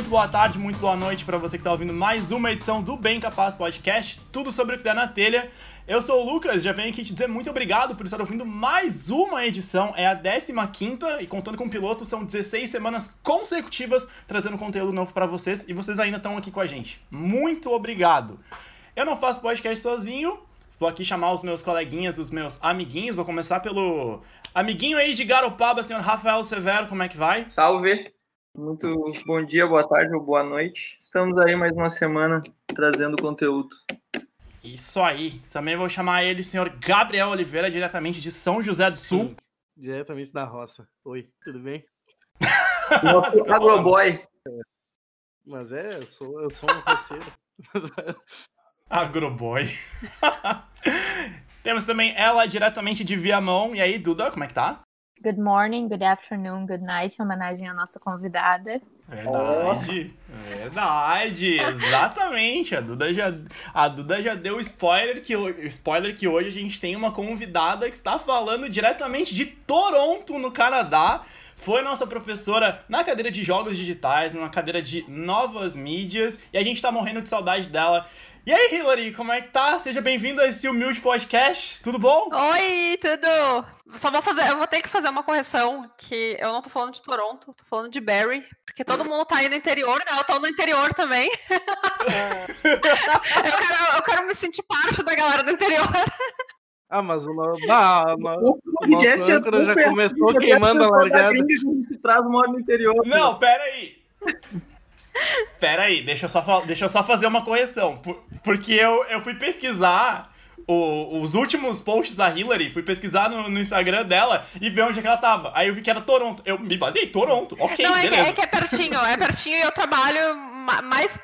muito boa tarde, muito boa noite para você que está ouvindo mais uma edição do Bem Capaz Podcast, tudo sobre o que der na telha. Eu sou o Lucas, já venho aqui te dizer muito obrigado por estar ouvindo mais uma edição, é a 15 e contando com o piloto, são 16 semanas consecutivas trazendo conteúdo novo para vocês e vocês ainda estão aqui com a gente. Muito obrigado! Eu não faço podcast sozinho, vou aqui chamar os meus coleguinhas, os meus amiguinhos, vou começar pelo amiguinho aí de Garopaba, senhor Rafael Severo, como é que vai? Salve! Muito bom dia, boa tarde ou boa noite. Estamos aí mais uma semana trazendo conteúdo. Isso aí. Também vou chamar ele, senhor Gabriel Oliveira, diretamente de São José do Sul. Sim, diretamente da roça. Oi, tudo bem? Nosso agroboy. Mas é, eu sou, eu sou um roceiro. agroboy. Temos também ela diretamente de Viamão. E aí, Duda, como é que tá? Good morning, good afternoon, good night, em homenagem à nossa convidada. Verdade, oh. verdade, exatamente. A Duda já, a Duda já deu spoiler que, spoiler que hoje a gente tem uma convidada que está falando diretamente de Toronto, no Canadá. Foi nossa professora na cadeira de jogos digitais, na cadeira de novas mídias, e a gente está morrendo de saudade dela. E aí, Hillary, como é que tá? Seja bem-vindo a esse humilde podcast. Tudo bom? Oi, tudo. Só vou fazer, eu vou ter que fazer uma correção que eu não tô falando de Toronto, tô falando de Barrie, porque todo mundo tá aí no interior, né? Eu tô no interior também. eu, quero, eu quero me sentir parte da galera do interior. Ah, mas o, ah, mas, o nosso âncora já começou queimando a largada. A gente traz uma no interior. Não, pera aí. Pera aí, deixa eu só, deixa eu só fazer uma correção. Porque eu, eu fui pesquisar o, os últimos posts da Hillary, fui pesquisar no, no, Instagram dela e ver onde é que ela tava. Aí eu vi que era Toronto. Eu me baseei, Toronto. Ok, Não, é beleza. Que, é que é pertinho, é pertinho e eu trabalho mais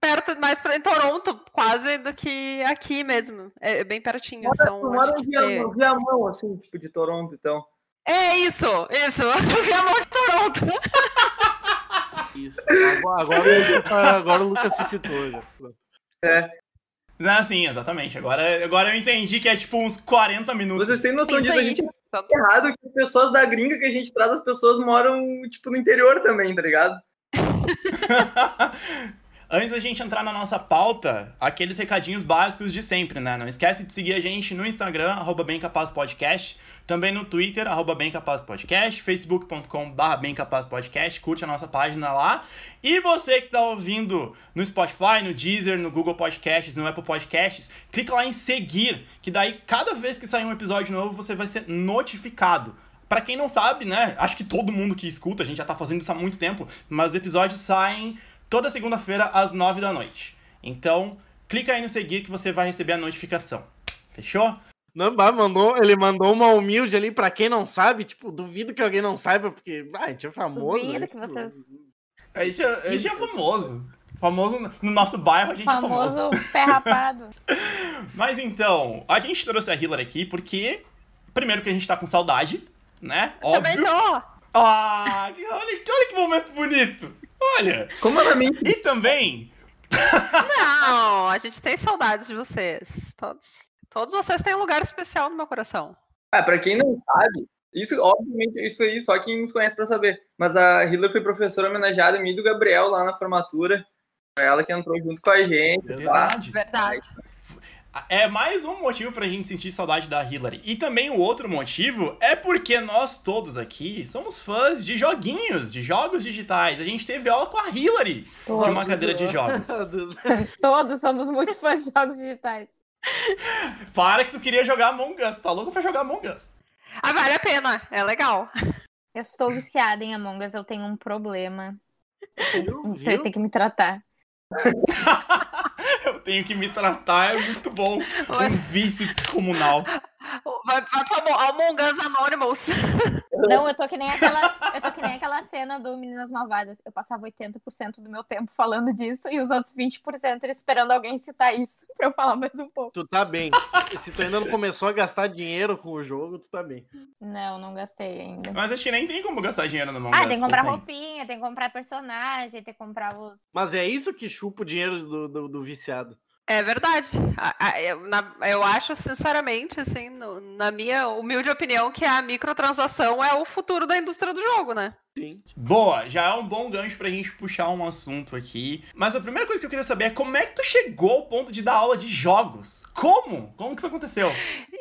perto, mais em Toronto, quase do que aqui mesmo. É bem pertinho. Mora, são, mora em Viamão, que... Viamão, assim, tipo de Toronto, então. É isso, isso. Viamão de Toronto. Isso. Agora, agora, agora o Lucas se citou. Já. É. Ah, sim, exatamente. Agora, agora eu entendi que é tipo uns 40 minutos. Vocês têm noção disso? A gente é errado que as pessoas da gringa que a gente traz, as pessoas moram, tipo, no interior também, tá ligado? Antes da gente entrar na nossa pauta, aqueles recadinhos básicos de sempre, né? Não esquece de seguir a gente no Instagram, arroba BemCapazPodcast, também no Twitter, arroba BemCapazPodcast, facebook.com.br BemCapazPodcast, curte a nossa página lá. E você que está ouvindo no Spotify, no Deezer, no Google Podcasts, no Apple Podcasts, clica lá em seguir, que daí cada vez que sair um episódio novo, você vai ser notificado. Para quem não sabe, né? Acho que todo mundo que escuta, a gente já tá fazendo isso há muito tempo, mas os episódios saem toda segunda-feira às 9 da noite. Então, clica aí no seguir que você vai receber a notificação. Fechou? Não, mandou, ele mandou uma humilde ali para quem não sabe, tipo, duvido que alguém não saiba, porque ah, a gente é famoso. Duvido né? que vocês. A gente, é, a gente é famoso. Famoso no nosso bairro, a gente famoso é famoso. Famoso pé rapado. Mas então, a gente trouxe a Hillary aqui porque, primeiro que a gente tá com saudade, né? Eu Óbvio. Também tô. Ah, olha, olha que momento bonito. Olha! Comandamente. E também. Não, a gente tem saudades de vocês. Todos, todos vocês têm um lugar especial no meu coração. Ah, pra quem não sabe, isso, obviamente, isso aí só quem nos conhece pra saber. Mas a Hillary foi professora homenageada em mim do Gabriel lá na formatura. Ela que entrou junto com a gente. Verdade. Tá? Verdade. É mais um motivo pra gente sentir saudade da Hillary. E também o outro motivo é porque nós todos aqui somos fãs de joguinhos, de jogos digitais. A gente teve aula com a Hillary todos de uma cadeira de jogos. todos somos muito fãs de jogos digitais. Para que tu queria jogar Among Us. Tá louco pra jogar Among Us? Ah, vale a pena. É legal. Eu estou viciada em Among Us. Eu tenho um problema. Então eu tenho que me tratar. tenho que me tratar, é muito bom. Um vício comunal. Vai, vai pra Among Us Anonymous. Não, eu tô que nem aquela, eu tô que nem aquela cena do Meninas Malvadas. Eu passava 80% do meu tempo falando disso e os outros 20% esperando alguém citar isso pra eu falar mais um pouco. Tu tá bem. Se tu ainda não começou a gastar dinheiro com o jogo, tu tá bem. Não, não gastei ainda. Mas acho que nem tem como gastar dinheiro no Among Ah, tem que comprar roupinha, tem que comprar personagem, tem que comprar os. Mas é isso que chupa o dinheiro do, do, do viciado. É verdade. Eu, na- eu acho, sinceramente, assim, no- na minha humilde opinião, que a microtransação é o futuro da indústria do jogo, né? Sim. Boa, já é um bom gancho pra gente puxar um assunto aqui. Mas a primeira coisa que eu queria saber é como é que tu chegou ao ponto de dar aula de jogos? Como? Como que isso aconteceu?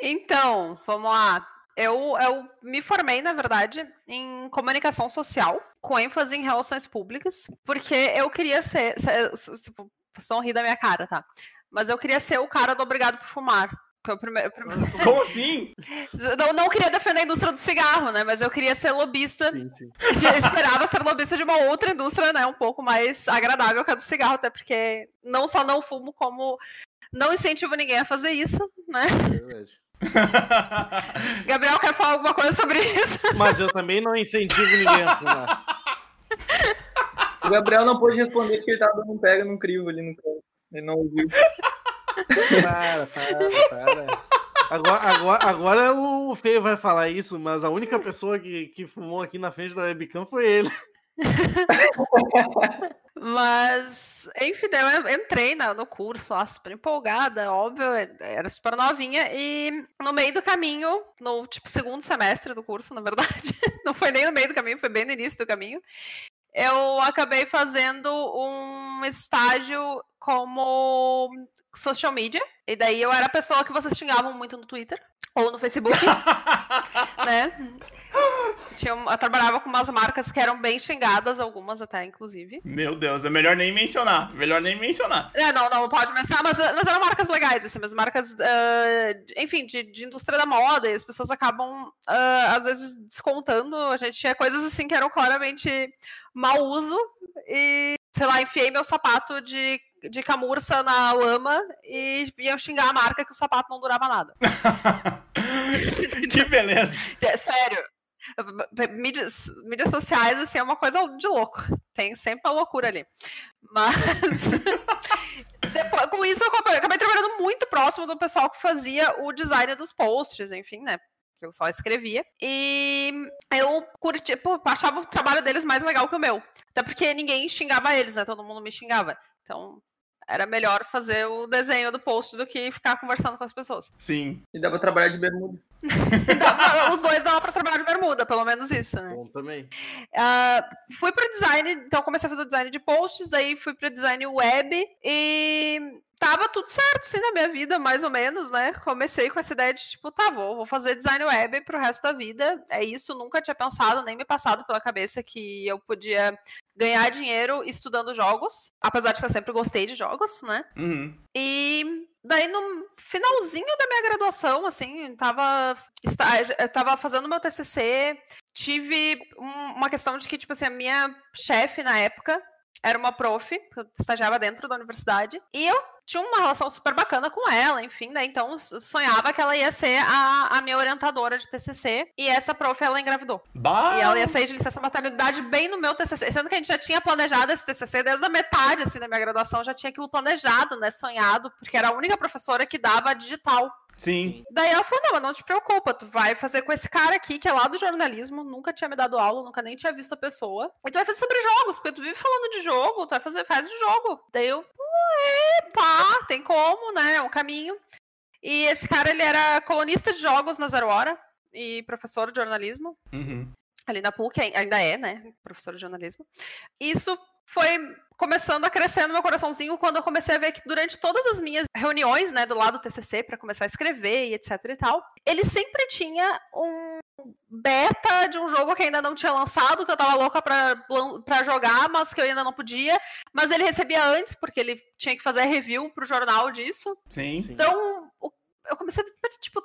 Então, vamos lá. Eu, eu me formei, na verdade, em comunicação social, com ênfase em relações públicas, porque eu queria ser. ser- se- se- Vocês vão rir da minha cara, tá? Mas eu queria ser o cara do Obrigado por Fumar. que é o primeiro- o primeiro- Como assim? Não, não queria defender a indústria do cigarro, né? Mas eu queria ser lobista. Sim, sim. Eu esperava ser lobista de uma outra indústria, né? Um pouco mais agradável que a do cigarro, até porque não só não fumo, como não incentivo ninguém a fazer isso, né? É verdade. Gabriel quer falar alguma coisa sobre isso? Mas eu também não incentivo ninguém a fumar. O Gabriel não pôde responder porque ele tava dando um pega num crivo ali no canto. Ele não ouviu. Para, para, para. Agora, agora, agora o Feio vai falar isso, mas a única pessoa que, que fumou aqui na frente da webcam foi ele. Mas, enfim, eu entrei na- no curso lá, super empolgada, óbvio, era super novinha, e no meio do caminho, no tipo segundo semestre do curso, na verdade, não foi nem no meio do caminho, foi bem no início do caminho, eu acabei fazendo um estágio como social media, e daí eu era a pessoa que vocês xingavam muito no Twitter, ou no Facebook, né? Tinha, eu trabalhava com umas marcas que eram bem xingadas, algumas até, inclusive. Meu Deus, é melhor nem mencionar. Melhor nem mencionar. É, não, não pode mencionar, mas, mas eram marcas legais, assim, mas marcas, de- enfim, de, de indústria da moda, e as pessoas acabam, ah, às vezes, descontando. A gente tinha coisas assim que eram claramente mau uso, e, sei lá, enfiei meu sapato de, de camurça na lama e iam xingar a marca que o sapato não durava nada. que beleza. É, sério. Mídias, mídias sociais, assim, é uma coisa de louco. Tem sempre uma loucura ali. Mas. depois, com isso, eu acabei, acabei trabalhando muito próximo do pessoal que fazia o design dos posts, enfim, né? Que eu só escrevia. E eu curti, pô, achava o trabalho deles mais legal que o meu. Até porque ninguém xingava eles, né? Todo mundo me xingava. Então. Era melhor fazer o desenho do post do que ficar conversando com as pessoas. Sim. E pra trabalhar de bermuda. Dava- Os dois dava pra trabalhar de bermuda, pelo menos isso, né? Bom também. Ah, fui pro design, então comecei a fazer o design de posts, aí fui pro design web e tava tudo certo, assim, na minha vida, mais ou menos, né? Comecei com essa ideia de, tipo, tá, vou, vou fazer design web pro resto da vida. É isso, nunca tinha pensado, nem me passado pela cabeça que eu podia ganhar dinheiro estudando jogos, apesar de que eu sempre gostei de jogos, né? Uhum. E daí no finalzinho da minha graduação, assim, tava, tava fazendo meu TCC, tive um- uma questão de que, tipo assim, a minha chefe na época era uma prof, que eu estagiava dentro da universidade, e eu tinha uma relação super bacana com ela, enfim, né? Então sonhava que ela ia ser a, a minha orientadora de TCC, e essa prof, ela engravidou. Bah! E ela ia sair de licença maternidade bem no meu TCC. Sendo que a gente já tinha planejado esse TCC desde a metade assim, da minha graduação, já tinha aquilo planejado, né? Sonhado, porque era a única professora que dava digital. Sim. Daí ela falou: não, mas não te preocupa, tu vai fazer com esse cara aqui, que é lá do jornalismo, nunca tinha me dado aula, nunca nem tinha visto a pessoa. E tu vai fazer sobre jogos, porque tu vive falando de jogo, tu vai fazer, faz de jogo. Daí eu, pô, é, tá, tem como, né? É um caminho. E esse cara, ele era colunista de jogos na Zero Hora e professor de jornalismo Uhum. ali na PUC, ai- ainda é, né? Professor de jornalismo. Isso foi começando a crescer no meu coraçãozinho quando eu comecei a ver que durante todas as minhas reuniões, né, do lado do TCC, para começar a escrever e etc e tal, ele sempre tinha um beta de um jogo que ainda não tinha lançado, que eu tava louca pra, pra jogar, mas que eu ainda não podia. Mas ele recebia antes, porque ele tinha que fazer review pro jornal disso. Sim. Sim. Então, eu comecei a tipo,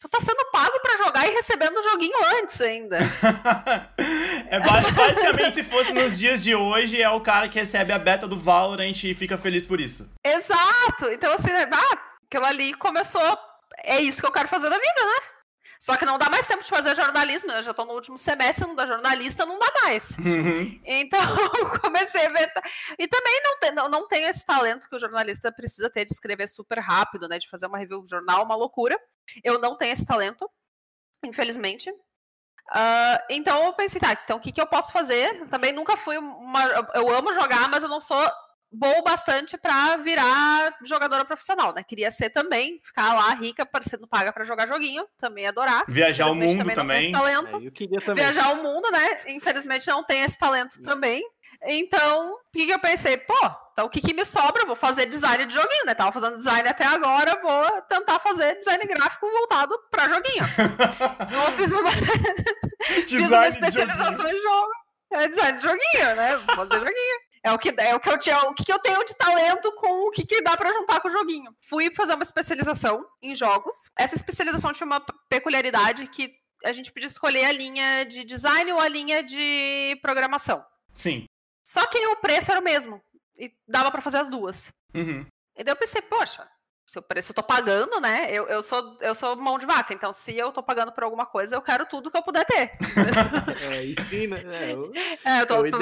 tu tá sendo pago pra jogar e recebendo o joguinho antes ainda. é ba- basicamente se fosse nos dias de hoje, é o cara que recebe a beta do Valorant e fica feliz por isso. Exato! Então, assim, ah, aquilo ali começou. É isso que eu quero fazer na vida, né? Só que não dá mais tempo de fazer jornalismo? Eu já tô no último semestre, não dá jornalista, não dá mais. Uhum. Então, comecei a ver. E também não, tem, não, não tenho esse talento que o jornalista precisa ter de escrever super rápido, né? De fazer uma review de jornal, uma loucura. Eu não tenho esse talento, infelizmente. Ah, então eu pensei, tá, então o que, que eu posso fazer? Também nunca fui uma. Eu amo jogar, mas eu não sou bom bastante para virar jogadora profissional, né? Queria ser também, ficar lá rica, sendo paga para jogar joguinho, também adorar. Viajar o mundo também. também. talento. É, eu queria também. Viajar o mundo, né? Infelizmente não tem esse talento também. Então, o que, que eu pensei? Pô, então o que, que me sobra? vou fazer design de joguinho, né? Tava fazendo design até agora, vou tentar fazer design gráfico voltado para joguinho. então, eu fiz uma, fiz uma especialização em jogo. É design de joguinho, né? Vou fazer joguinho. É o que é o que eu tinha, o que eu tenho de talento com o que, que dá para juntar com o joguinho. Fui fazer uma especialização em jogos. Essa especialização tinha uma peculiaridade que a gente podia escolher a linha de design ou a linha de programação. Sim. Só que o preço era o mesmo. E dava para fazer as duas. Uhum. E daí eu pensei, poxa, se o preço eu tô pagando, né? Eu, eu, sou, eu sou mão de vaca, então se eu tô pagando por alguma coisa, eu quero tudo que eu puder ter. é, isso sim, né? É, o, é, eu tô, é tô,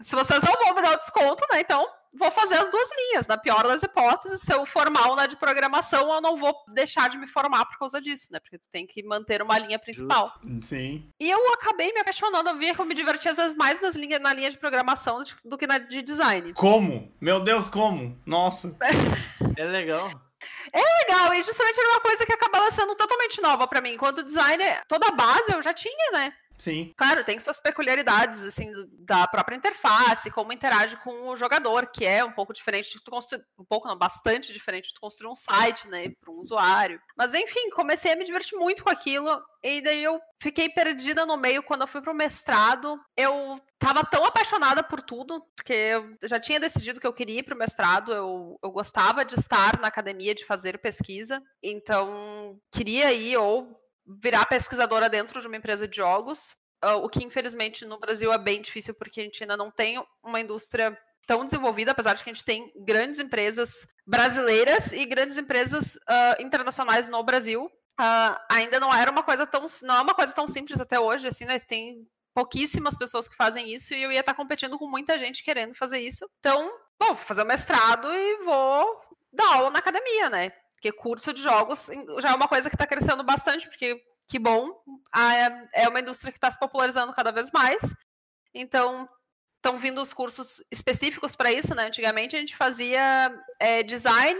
se vocês não vão me dar o desconto, né? Então vou fazer as duas linhas. Na pior das hipóteses, se eu formar uma de programação, eu não vou deixar de me formar por causa disso, né? Porque tu tem que manter uma linha principal. Sim. E eu acabei me apaixonando, eu via que eu me divertia às vezes mais nas linhas, na linha de programação do que na de design. Como? Meu Deus, como? Nossa. é legal. É legal, e justamente era uma coisa que acabava sendo totalmente nova para mim. Enquanto designer, toda a base eu já tinha, né? Sim. Claro, tem suas peculiaridades, assim, da própria interface, como interage com o jogador, que é um pouco diferente de tu construir, um pouco não, bastante diferente de tu construir um site, né, para um usuário. Mas enfim, comecei a me divertir muito com aquilo, e daí eu fiquei perdida no meio quando eu fui pro mestrado. Eu tava tão apaixonada por tudo, porque eu já tinha decidido que eu queria ir pro mestrado, eu, eu gostava de estar na academia, de fazer pesquisa, então queria ir ou virar pesquisadora dentro de uma empresa de jogos, ah, o que infelizmente no Brasil é bem difícil porque a gente ainda não tem uma indústria tão desenvolvida, apesar de que a gente tem grandes empresas brasileiras e grandes empresas uh, internacionais no Brasil. Uh, ainda não era uma coisa tão não é uma coisa tão simples até hoje, assim, né? Tem pouquíssimas pessoas que fazem isso e eu ia estar competindo com muita gente querendo fazer isso. Então, bom, vou fazer o mestrado e vou dar aula na academia, né? Porque curso de jogos já é uma coisa que está crescendo bastante, porque que bom, é uma indústria que está se popularizando cada vez mais. Então, estão vindo os cursos específicos para isso, né? Antigamente a gente fazia é, design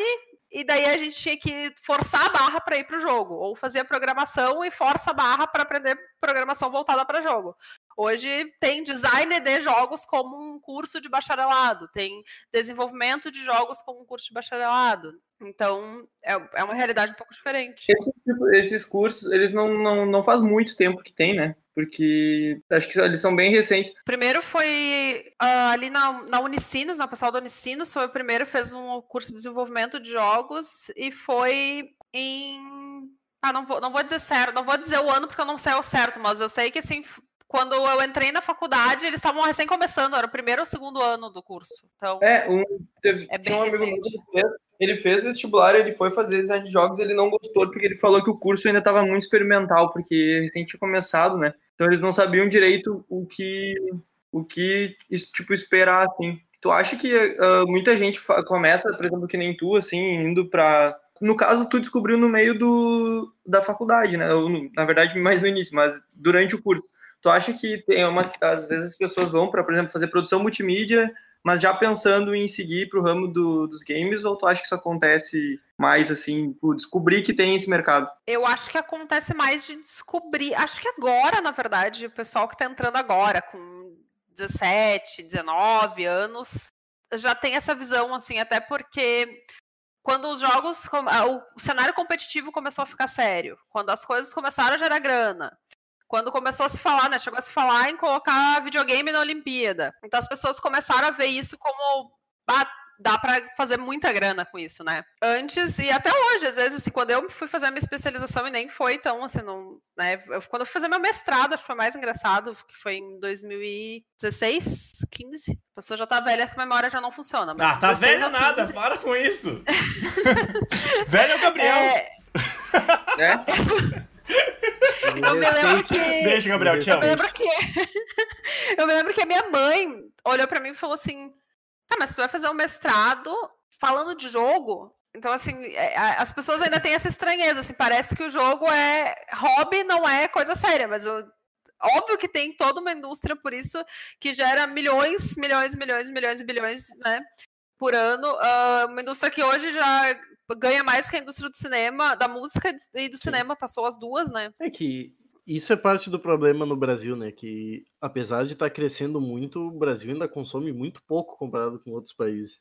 e daí a gente tinha que forçar a barra para ir para o jogo, ou fazia programação e força a barra para aprender programação voltada para jogo. Hoje tem design de jogos como um curso de bacharelado, tem desenvolvimento de jogos como um curso de bacharelado. Então, é, é uma realidade um pouco diferente. Esse, tipo, esses cursos, eles não, não, não faz muito tempo que tem, né? Porque acho que eles são bem recentes. Primeiro foi uh, ali na, na Unicinos, o pessoal da Unicinos foi o primeiro, fez um curso de desenvolvimento de jogos e foi em. Ah, não vou, não vou dizer certo, não vou dizer o ano porque eu não sei o certo, mas eu sei que assim quando eu entrei na faculdade, eles estavam recém começando, era o primeiro ou segundo ano do curso. Então, é, um, teve, é bem um amigo meu que fez, ele fez vestibular, ele foi fazer design de jogos, ele não gostou porque ele falou que o curso ainda estava muito experimental, porque recém tinha começado, né? Então eles não sabiam direito o que o que tipo esperar assim. Tu acha que uh, muita gente começa, por exemplo, que nem tu assim, indo para no caso, tu descobriu no meio do, da faculdade, né? Ou, na verdade, mais no início, mas durante o curso. Tu acha que tem uma, às vezes as pessoas vão para, por exemplo, fazer produção multimídia, mas já pensando em seguir para o ramo do, dos games, ou tu acha que isso acontece mais assim, por descobrir que tem esse mercado? Eu acho que acontece mais de descobrir. Acho que agora, na verdade, o pessoal que está entrando agora, com 17, 19 anos, já tem essa visão, assim, até porque quando os jogos, o cenário competitivo começou a ficar sério, quando as coisas começaram a gerar grana, quando começou a se falar, né? Chegou a se falar em colocar videogame na Olimpíada. Então as pessoas começaram a ver isso como. Ah, dá para fazer muita grana com isso, né? Antes e até hoje, às vezes, assim, quando eu fui fazer a minha especialização e nem foi tão assim, não, né? Eu, quando eu fui fazer meu mestrado, acho que foi mais engraçado, que foi em 2016, 15. A pessoa já tá velha que a memória já não funciona. ah, tá velha nada, para com isso. velho é o Gabriel. É... é? Eu me lembro que. Beijo, Gabriel, te amo. Eu me lembro que. eu me lembro que a minha mãe olhou pra mim e falou assim: tá, mas tu vai fazer um mestrado falando de jogo? Então, assim, é, as pessoas ainda têm essa estranheza, assim, parece que o jogo é hobby, não é coisa séria, mas eu, óbvio que tem toda uma indústria por isso que gera milhões, milhões, milhões, milhões e bilhões, né, por ano. Uh, uma indústria que hoje já ganha mais que a indústria do cinema, da música e do Sim. cinema, passou as duas, né? É que isso é parte do problema no Brasil, né? Que apesar de estar tá crescendo muito, o Brasil ainda consome muito pouco comparado com outros países.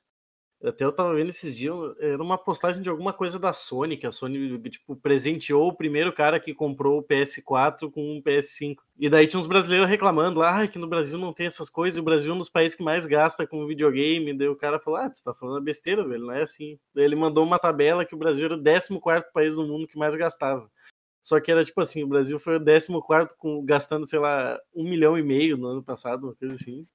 Até eu tava vendo esses dias, era uma postagem de alguma coisa da Sony, que a Sony, tipo, presenteou o primeiro cara que comprou o PS4 com um PS5. E daí tinha uns brasileiros reclamando lá, ah, que no Brasil não tem essas coisas, e o Brasil é um dos países que mais gasta com videogame. Daí o cara falou, ah, tu tá falando besteira, velho, não é assim. Daí ele mandou uma tabela que o Brasil era o 14 país do mundo que mais gastava. Só que era tipo assim, o Brasil foi o 14 com, gastando, sei lá, um milhão e meio no ano passado, uma coisa assim.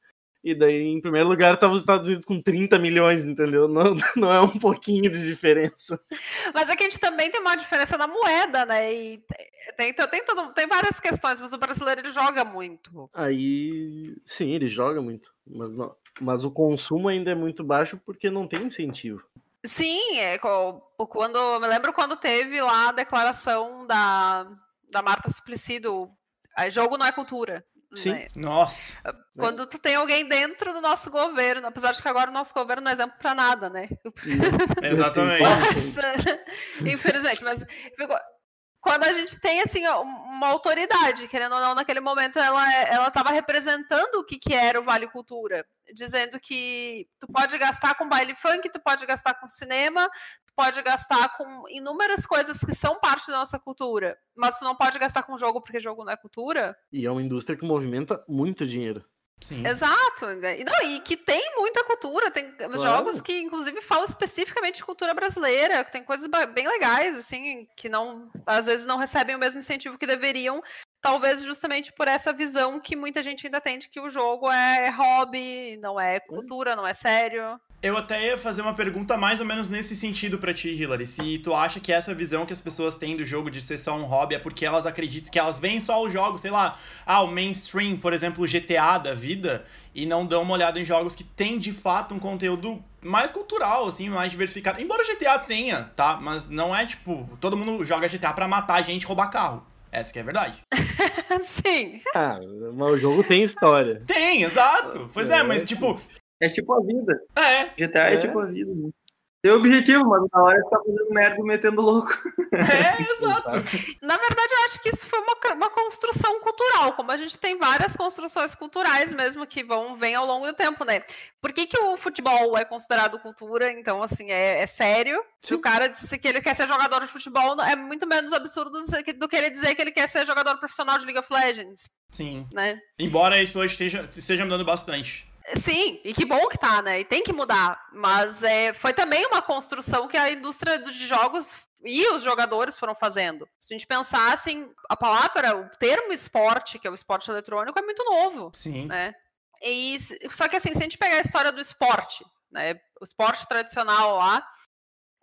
E daí, em primeiro lugar, estavam os Estados Unidos com 30 milhões, entendeu? Não, não é um pouquinho de diferença. Mas é que a gente também tem uma diferença na moeda, né? E tem, tem, tem, todo, tem várias questões, mas o brasileiro ele joga muito. Aí, sim, ele joga muito. Mas, não, mas o consumo ainda é muito baixo porque não tem incentivo. Sim, é, quando, eu me lembro quando teve lá a declaração da, da Marta Suplicy do jogo não é cultura. Sim. Né? Nossa. Quando tu tem alguém dentro do nosso governo, apesar de que agora o nosso governo não é exemplo para nada, né? Exatamente. infelizmente, mas quando a gente tem assim uma autoridade, querendo ou não, naquele momento ela ela estava representando o que, que era o Vale Cultura, dizendo que tu pode gastar com baile funk, tu pode gastar com cinema, tu pode gastar com inúmeras coisas que são parte da nossa cultura, mas tu não pode gastar com jogo porque jogo não é cultura. E é uma indústria que movimenta muito dinheiro. Sim. Exato. Né? E, não, e que tem muita cultura, tem claro. jogos que, inclusive, falam especificamente de cultura brasileira, que tem coisas bem legais, assim, que não, às vezes não recebem o mesmo incentivo que deveriam, talvez justamente por essa visão que muita gente ainda tem de que o jogo é hobby, não é cultura, não é sério. Eu até ia fazer uma pergunta mais ou menos nesse sentido para ti, Hillary. Se tu acha que essa visão que as pessoas têm do jogo de ser só um hobby é porque elas acreditam que elas veem só os jogos, sei lá, ah, o mainstream, por exemplo, o GTA da vida, e não dão uma olhada em jogos que tem de fato um conteúdo mais cultural, assim, mais diversificado. Embora o GTA tenha, tá? Mas não é tipo, todo mundo joga GTA para matar gente e roubar carro. Essa que é a verdade. Sim. Ah, mas o jogo tem história. Tem, exato. Pois é, é mas tipo, é tipo a vida. É. GTA é, é tipo a vida. Né? Tem objetivo, mas na hora você tá fazendo merda e metendo louco. É, exato. Na verdade, eu acho que isso foi uma, uma construção cultural, como a gente tem várias construções culturais mesmo que vão vem ao longo do tempo, né? Por que, que o futebol é considerado cultura? Então, assim, é, é sério. Sim. Se o cara disse que ele quer ser jogador de futebol, é muito menos absurdo do que ele dizer que ele quer ser jogador profissional de League of Legends. Sim. Né? Embora isso hoje esteja, esteja mudando bastante. Sim, e que bom que tá, né? E tem que mudar. Mas é, foi também uma construção que a indústria dos jogos e os jogadores foram fazendo. Se a gente pensasse em a palavra, o termo esporte, que é o esporte eletrônico, é muito novo. Sim. Né? E, só que assim, se a gente pegar a história do esporte, né? O esporte tradicional lá,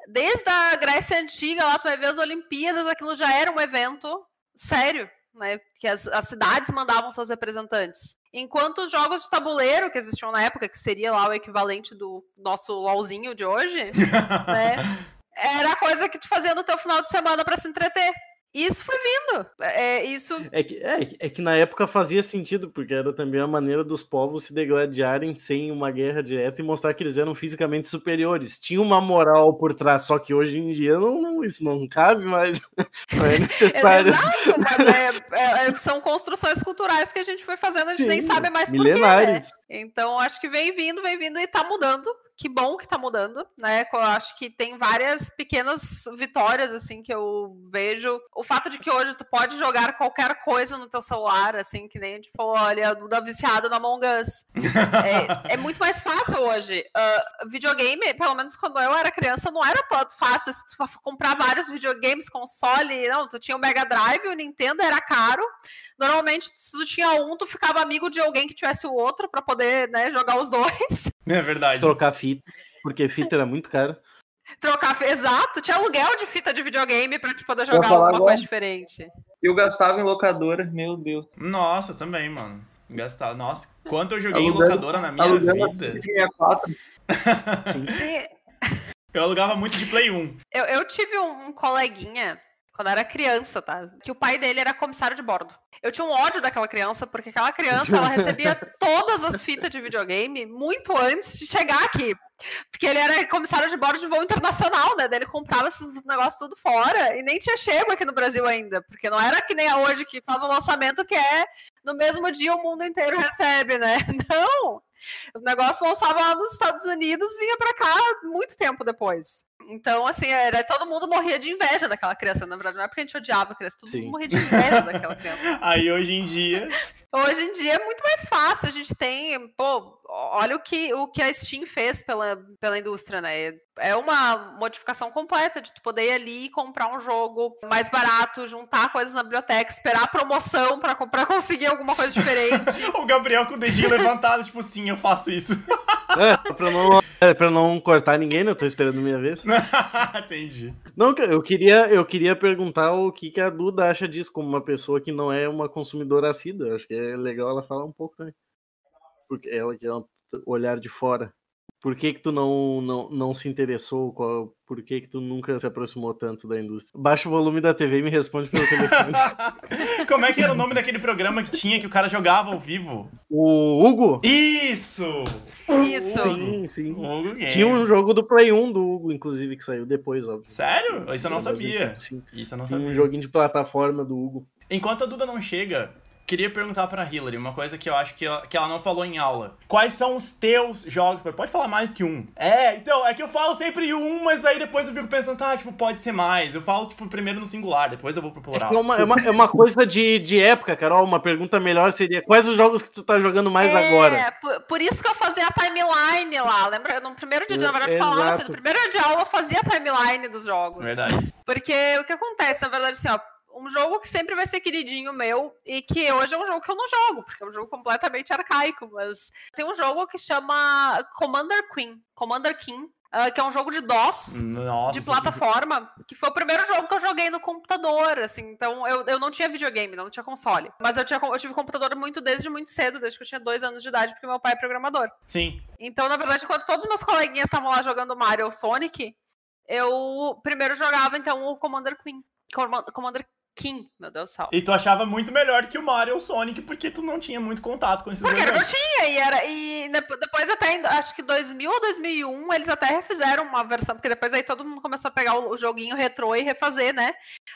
desde a Grécia Antiga, lá tu vai ver as Olimpíadas, aquilo já era um evento sério né, que as, as, cidades mandavam seus representantes. Enquanto os jogos de tabuleiro que existiam na época, que seria lá o equivalente do nosso LOLzinho de hoje, né, era coisa que tu fazia no teu final de semana para se entreter isso foi vindo. É, isso... É que, é, é, que na época fazia sentido, porque era também a maneira dos povos se degladiarem sem uma guerra direta e mostrar que eles eram fisicamente superiores. Tinha uma moral por trás, só que hoje em dia não, não isso não cabe mais. Não é necessário. Exato, mas é, é, é, são construções culturais que a gente foi fazendo, a gente Sim, nem sabe mais por quê, né? Então acho que vem vindo, vem vindo e tá mudando que bom que tá mudando, né? Eu acho que tem várias pequenas vitórias, assim, que eu vejo. O fato de que hoje tu pode jogar qualquer coisa no teu celular, assim, que nem, tipo, olha, da viciada no Among Us. é, é, muito mais fácil hoje. Uh, videogame, pelo menos quando eu era criança, não era todo fácil. Tu comprar vários videogames, console, não, tu tinha o Mega Drive, o Nintendo era caro. Normalmente, se tu tinha um, tu ficava amigo de alguém que tivesse o outro para poder, né, jogar os dois. É verdade. Trocar fita, porque fita era muito caro. Trocar, exato, tinha aluguel de fita de videogame pra te poder jogar alguma agora. coisa diferente. Eu gastava em locadora, meu Deus. Nossa, também, mano. Gastava. Nossa, quanto eu joguei alugando, em locadora na minha vida. Sim. Eu alugava muito de Play 1. Eu, eu tive um coleguinha quando eu era criança, tá? Que o pai dele era comissário de bordo. Eu tinha um ódio daquela criança, porque aquela criança, ela recebia todas as fitas de videogame muito antes de chegar aqui. Porque ele era comissário de bordo de voo internacional, né? Daí ele comprava esses negócios tudo fora e nem tinha chego aqui no Brasil ainda. Porque não era que nem a hoje que faz um lançamento que é no mesmo dia o mundo inteiro recebe, né? Não! O negócio lançava lá nos Estados Unidos vinha para cá muito tempo depois. Então, assim, era, todo mundo morria de inveja daquela criança. Na verdade, não é porque a gente odiava a criança, todo Sim. mundo morria de inveja daquela criança. Aí, hoje em dia... Hoje em dia é muito mais fácil. A gente tem, pô, olha o que, o que a Steam fez pela, pela indústria, né? É uma modificação completa de tu poder ir ali e comprar um jogo mais barato, juntar coisas na biblioteca, esperar a promoção pra, pra conseguir alguma coisa diferente. o Gabriel com o dedinho levantado, tipo, sim, eu faço isso. É, pra não, é, pra não cortar ninguém, né? Eu tô esperando minha vez. Entendi. Não, eu queria, eu queria perguntar o que, que a Duda acha disso, como uma pessoa que não é uma consumidora assídua. Acho que é legal ela falar um pouco também. Porque ela que é um olhar de fora. Por que que tu não, não, não se interessou? Qual, por que que tu nunca se aproximou tanto da indústria? Baixa o volume da TV e me responde pelo telefone. Como é que era o nome daquele programa que tinha que o cara jogava ao vivo? O Hugo? Isso! Isso! Sim, sim. Tinha um jogo do Play 1 do Hugo, inclusive, que saiu depois, óbvio. Sério? Isso eu não sabia. Sim. Isso eu não Tinha sabia. um joguinho de plataforma do Hugo. Enquanto a Duda não chega, queria perguntar pra Hillary uma coisa que eu acho que ela, que ela não falou em aula. Quais são os teus jogos? Pode falar mais que um. É, então, é que eu falo sempre um, mas daí depois eu fico pensando, tá, tipo, pode ser mais. Eu falo, tipo, primeiro no singular, depois eu vou pro plural. É uma, é uma, é uma coisa de, de época, Carol. Uma pergunta melhor seria: quais os jogos que tu tá jogando mais é, agora? Por, por isso que eu fazia a timeline lá. Lembra? No primeiro dia de aula, na verdade, falava assim, no primeiro dia de aula eu fazia a timeline dos jogos. Verdade. Porque o que acontece, na verdade, assim, ó, um jogo que sempre vai ser queridinho meu e que hoje é um jogo que eu não jogo, porque é um jogo completamente arcaico, mas tem um jogo que chama Commander Queen, Commander King, Uh, que é um jogo de DOS, Nossa. de plataforma, que foi o primeiro jogo que eu joguei no computador, assim, então eu, eu não tinha videogame, não tinha console, mas eu, tinha, eu tive computador muito desde muito cedo, desde que eu tinha dois anos de idade, porque meu pai é programador. Sim. Então, na verdade, quando todos os meus coleguinhas estavam lá jogando Mario ou Sonic, eu primeiro jogava, então, o Commander Queen, Commander King, meu Deus do céu. E tu achava muito melhor que o Mario ou o Sonic, porque tu não tinha muito contato com esses porque jogos. Porque eu não tinha, e, era, e depois até, acho que 2000 ou 2001, eles até refizeram uma versão, porque depois aí todo mundo começou a pegar o, o joguinho retrô e refazer, né,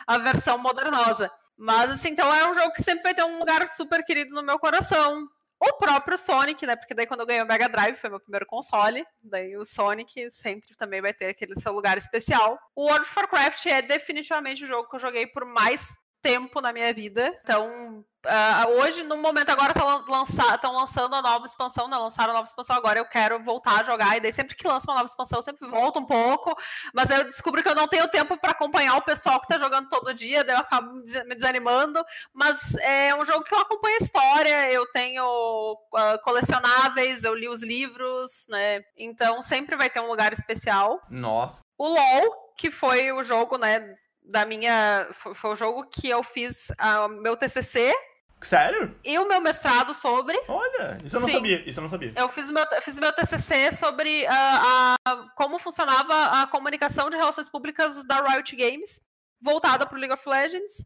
a versão modernosa. Mas, assim, então é um jogo que sempre vai ter um lugar super querido no meu coração. O próprio Sonic, né? Porque daí quando eu ganhei o Mega Drive foi meu primeiro console. Daí o Sonic sempre também vai ter aquele seu lugar especial. O World of Warcraft é definitivamente o jogo que eu joguei por mais tempo na minha vida. Então, uh, hoje, no momento agora, estão lança lançando a nova expansão, né? Lançaram a nova expansão agora, eu quero voltar a jogar. E daí, sempre que lança uma nova expansão, eu sempre volto um pouco. Mas eu descubro que eu não tenho tempo para acompanhar o pessoal que tá jogando todo dia, daí eu acabo me desanimando. Mas é um jogo que eu acompanho a história, eu tenho uh, colecionáveis, eu li os livros, né? Então, sempre vai ter um lugar especial. Nossa. O LoL, que foi o jogo, né? Da minha. Foi o jogo que eu fiz uh, meu TCC. Sério? E o meu mestrado sobre. Olha, isso eu não Sim. sabia. Isso eu não sabia. Eu fiz meu, fiz meu TCC sobre uh, a, como funcionava a comunicação de relações públicas da Riot Games, voltada para o League of Legends.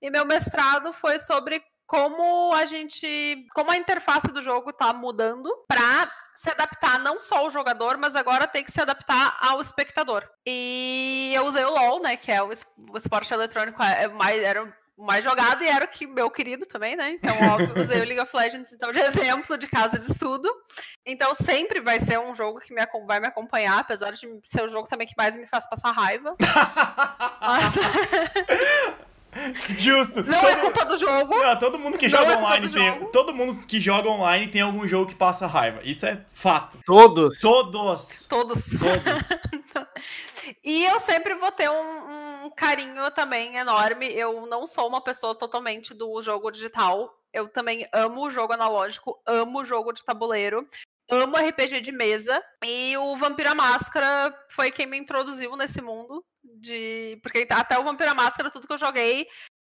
E meu mestrado foi sobre como a gente. como a interface do jogo está mudando para se adaptar não só ao jogador, mas agora tem que se adaptar ao espectador. E eu usei o LoL, né, que é o, esporte eletrônico, é mais, era o mais jogado e era o que meu querido também, né? Então, óbvio, usei o League of Legends então de exemplo de casa de estudo. Então, sempre vai ser um jogo que me, vai me acompanhar, apesar de ser o jogo também que mais me faz passar raiva. Mas... Justo. Não é todo... é culpa do jogo. Não, todo mundo que joga é online tem. Todo mundo que joga online tem algum jogo que passa raiva. Isso é fato. Todos. Todos. Todos. Todos. e eu sempre vou ter um, um carinho também enorme. Eu não sou uma pessoa totalmente do jogo digital. Eu também amo o jogo analógico, amo o jogo de tabuleiro amo RPG de mesa e o Vampira Máscara foi quem me introduziu nesse mundo de porque até o Vampira Máscara tudo que eu joguei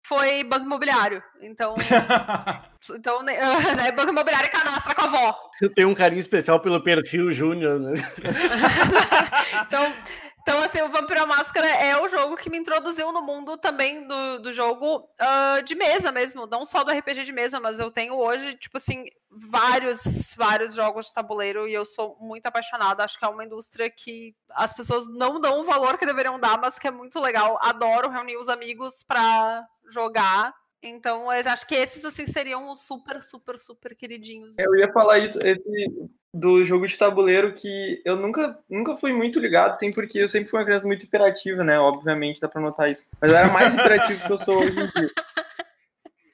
foi banco imobiliário. Então, então né, banco imobiliário e canastra com a avó. Eu tenho um carinho especial pelo perfil Júnior, né? então, Então, assim, o Vampiro Máscara é o jogo que me introduziu no mundo também do, do jogo uh, de mesa mesmo, não só do RPG de mesa, mas eu tenho hoje, tipo assim, vários, vários jogos de tabuleiro e eu sou muito apaixonada. Acho que é uma indústria que as pessoas não dão o valor que deveriam dar, mas que é muito legal. Adoro reunir os amigos para jogar então, acho que esses, assim, seriam os super, super, super queridinhos. Eu ia falar isso, esse do jogo de tabuleiro que eu nunca, nunca fui muito ligado, tem porque eu sempre fui uma criança muito imperativa, né? Obviamente, dá pra notar isso. Mas eu era mais imperativo que eu sou hoje em dia.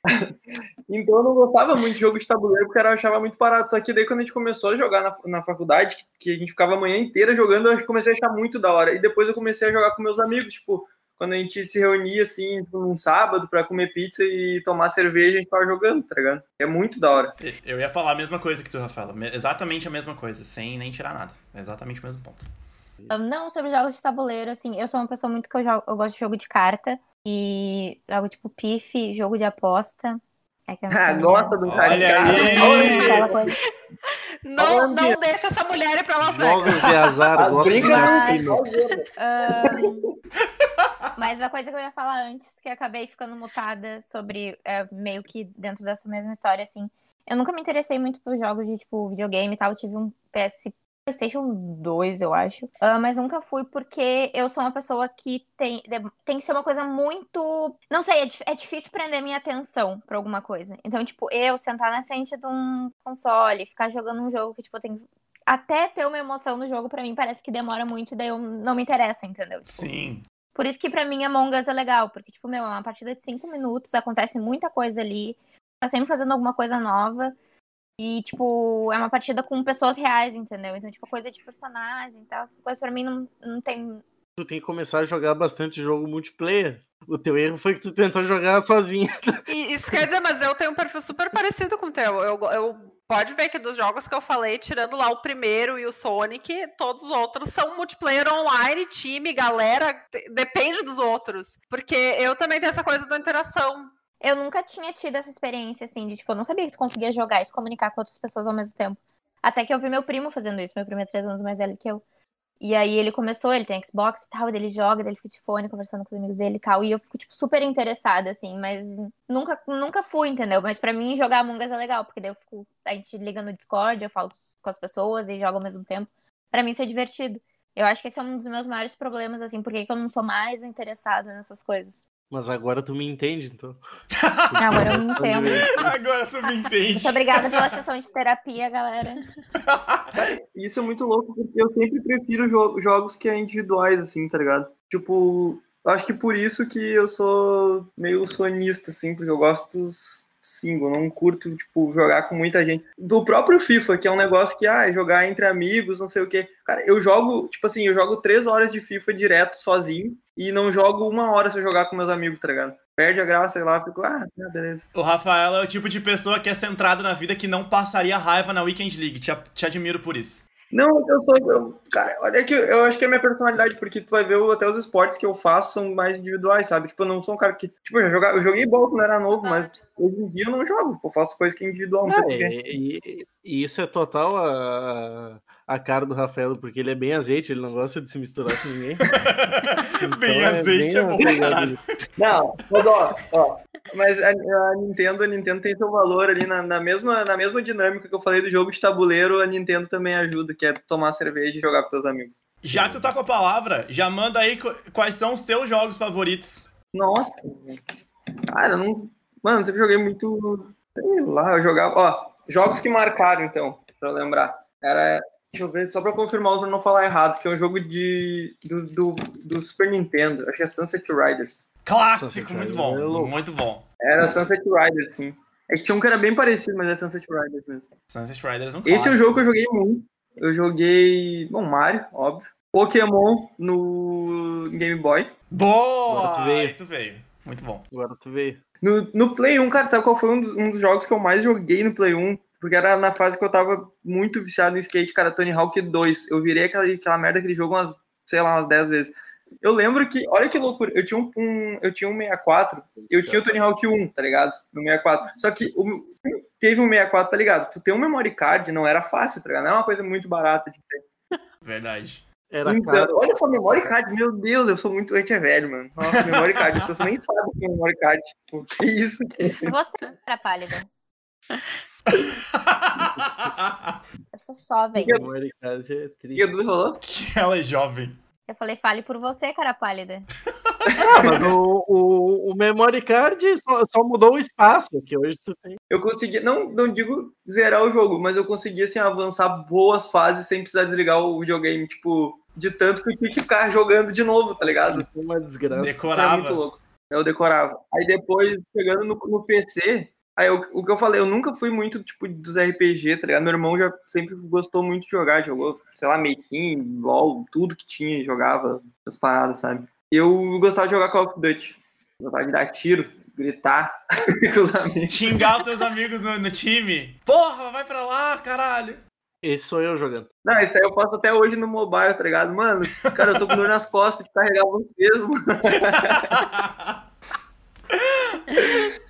então eu não gostava muito de jogo de tabuleiro porque eu achava muito parado. Só que daí quando a gente começou a jogar na, na faculdade, que a gente ficava a manhã inteira jogando, eu comecei a achar muito da hora. E depois eu comecei a jogar com meus amigos, tipo, quando a gente se reunia assim num sábado para comer pizza e tomar cerveja, a gente tava jogando, tá ligado? É muito da hora. Eu ia falar a mesma coisa que tu, Rafaela. Exatamente a mesma coisa, sem nem tirar nada. É exatamente o mesmo ponto. Não, sobre jogos de tabuleiro, assim, eu sou uma pessoa muito que eu, jogo, eu gosto de jogo de carta. E jogo tipo pife, jogo de aposta. É que ah, gosta do cara Olha aí! Não, não deixa essa mulher ir pra Las Vegas. Jogos de azar, gosta de mas, uh, mas a coisa que eu ia falar antes, que acabei ficando mutada sobre é, meio que dentro dessa mesma história, assim. Eu nunca me interessei muito por jogos de, tipo, videogame e tal. Eu tive um PS PlayStation 2, eu acho. Uh, mas nunca fui porque eu sou uma pessoa que tem, tem que ser uma coisa muito. Não sei, é, é difícil prender minha atenção pra alguma coisa. Então, tipo, eu sentar na frente de um console, ficar jogando um jogo que, tipo, tem. Até ter uma emoção no jogo, para mim, parece que demora muito e daí eu não me interessa, entendeu? Tipo, Sim. Por isso que para mim Among Us é legal, porque, tipo, meu, é uma partida de cinco minutos, acontece muita coisa ali, tá sempre fazendo alguma coisa nova. E, tipo, é uma partida com pessoas reais, entendeu? Então, tipo, coisa de personagem e tal, essas coisas pra mim não, não tem. Tu tem que começar a jogar bastante jogo multiplayer. O teu erro foi que tu tentou jogar sozinho. Isso quer dizer, mas eu tenho um perfil super parecido com o teu. Eu, eu pode ver que dos jogos que eu falei, tirando lá o primeiro e o Sonic, todos os outros são multiplayer online, time, galera, depende dos outros. Porque eu também tenho essa coisa da interação. Eu nunca tinha tido essa experiência, assim, de tipo, eu não sabia que tu conseguia jogar e se comunicar com outras pessoas ao mesmo tempo. Até que eu vi meu primo fazendo isso, meu primo é três anos mais velho que eu. E aí ele começou, ele tem Xbox e tal, ele joga, ele fica de fone conversando com os amigos dele e tal. E eu fico, tipo, super interessada, assim, mas nunca, nunca fui, entendeu? Mas para mim jogar Among Us é legal, porque daí eu fico. A gente liga no Discord, eu falo com as pessoas e joga ao mesmo tempo. para mim isso é divertido. Eu acho que esse é um dos meus maiores problemas, assim, porque eu não sou mais interessada nessas coisas. Mas agora tu me entende, então. Agora eu me entendo. agora tu me entende. Muito obrigada pela sessão de terapia, galera. Isso é muito louco, porque eu sempre prefiro jo jogos que é individuais, assim, tá ligado? Tipo, acho que por isso que eu sou meio sonista, assim, porque eu gosto dos, single, não curto, tipo, jogar com muita gente. Do próprio FIFA, que é um negócio que, ah, é jogar entre amigos, não sei o quê. Cara, eu jogo, tipo assim, eu jogo três horas de FIFA direto, sozinho, e não jogo uma hora se eu jogar com meus amigos, tá ligado? Perde a graça, sei lá, fico, ah, beleza. O Rafael é o tipo de pessoa que é centrada na vida que não passaria raiva na Weekend League. Te, te admiro por isso. Não, eu sou. Eu, cara, olha que eu acho que é minha personalidade, porque tu vai ver até os esportes que eu faço são mais individuais, sabe? Tipo, eu não sou um cara que. Tipo, eu, jogar, eu joguei bola quando era novo, mas hoje em dia eu não jogo. Eu faço coisas que é individual, não, não sei e, e, e, isso é total a, a cara do Rafael, porque ele é bem azeite, ele não gosta de se misturar com ninguém. então, bem é azeite é, bem é bom, Não, mas ó, ó, mas a, a, Nintendo, a Nintendo tem seu valor ali na, na, mesma, na mesma dinâmica que eu falei do jogo de tabuleiro, a Nintendo também ajuda, que é tomar cerveja e jogar com seus amigos. Já que tu tá com a palavra, já manda aí quais são os teus jogos favoritos. Nossa, cara, não. Mano, sempre joguei muito. Sei lá, eu jogava. Ó, jogos que marcaram, então, pra eu lembrar. Era. Deixa eu ver, só pra confirmar pra não falar errado, que é um jogo de, do, do, do Super Nintendo. Acho que é Sunset Riders. Clássico, muito bom. É muito bom. Era Sunset Riders, sim. É que tinha um que era bem parecido, mas é Sunset Riders mesmo. Sunset Riders é um Esse é um jogo que eu joguei muito. Eu joguei. Bom, Mario, óbvio. Pokémon no Game Boy. Boa! Agora tu veio. tu veio. Muito bom. Agora tu veio. No, no Play 1, cara, sabe qual foi um dos, um dos jogos que eu mais joguei no Play 1? Porque era na fase que eu tava muito viciado em skate, cara, Tony Hawk 2. Eu virei aquela, aquela merda, aquele jogo umas, sei lá, umas 10 vezes. Eu lembro que, olha que loucura, eu tinha um, um eu tinha um 64, eu tinha o Tony Hawk 1, tá ligado? No 64. Só que o, teve um 64, tá ligado? Tu ter um memory card não era fácil, tá ligado? Não era uma coisa muito barata de ter. Verdade. Era Então, caro. olha só, memory card, meu Deus, eu sou muito. A gente é velho, mano. Nossa, memory card, as pessoas nem sabem o que é memory card. Tipo, que isso? Você, cara pálida. Eu sou jovem. Memory card é O que falou? que ela é jovem. Eu falei, fale por você, cara pálida. Mas o, o, o memory card só, só mudou o espaço, que hoje tu tem. Eu consegui, não, não digo zerar o jogo, mas eu consegui, assim, avançar boas fases sem precisar desligar o videogame, tipo, de tanto que eu tinha que ficar jogando de novo, tá ligado? Uma desgraça. Decorava. louco. Eu decorava. Aí depois, chegando no, no PC, aí eu- o que eu falei, eu nunca fui muito, tipo, dos RPG, tá ligado? Meu irmão já sempre gostou muito de jogar, jogou, sei lá, Making, LOL, tudo que tinha, jogava essas paradas, sabe? Eu gostava de jogar Call of Duty. Gostava de dar tiro, gritar com os amigos. Xingar os teus amigos no, no time. Porra, vai pra lá, caralho. Esse sou eu jogando. Não, isso aí eu faço até hoje no mobile, tá ligado? Mano, cara, eu tô com dor nas costas de carregar vocês, mano.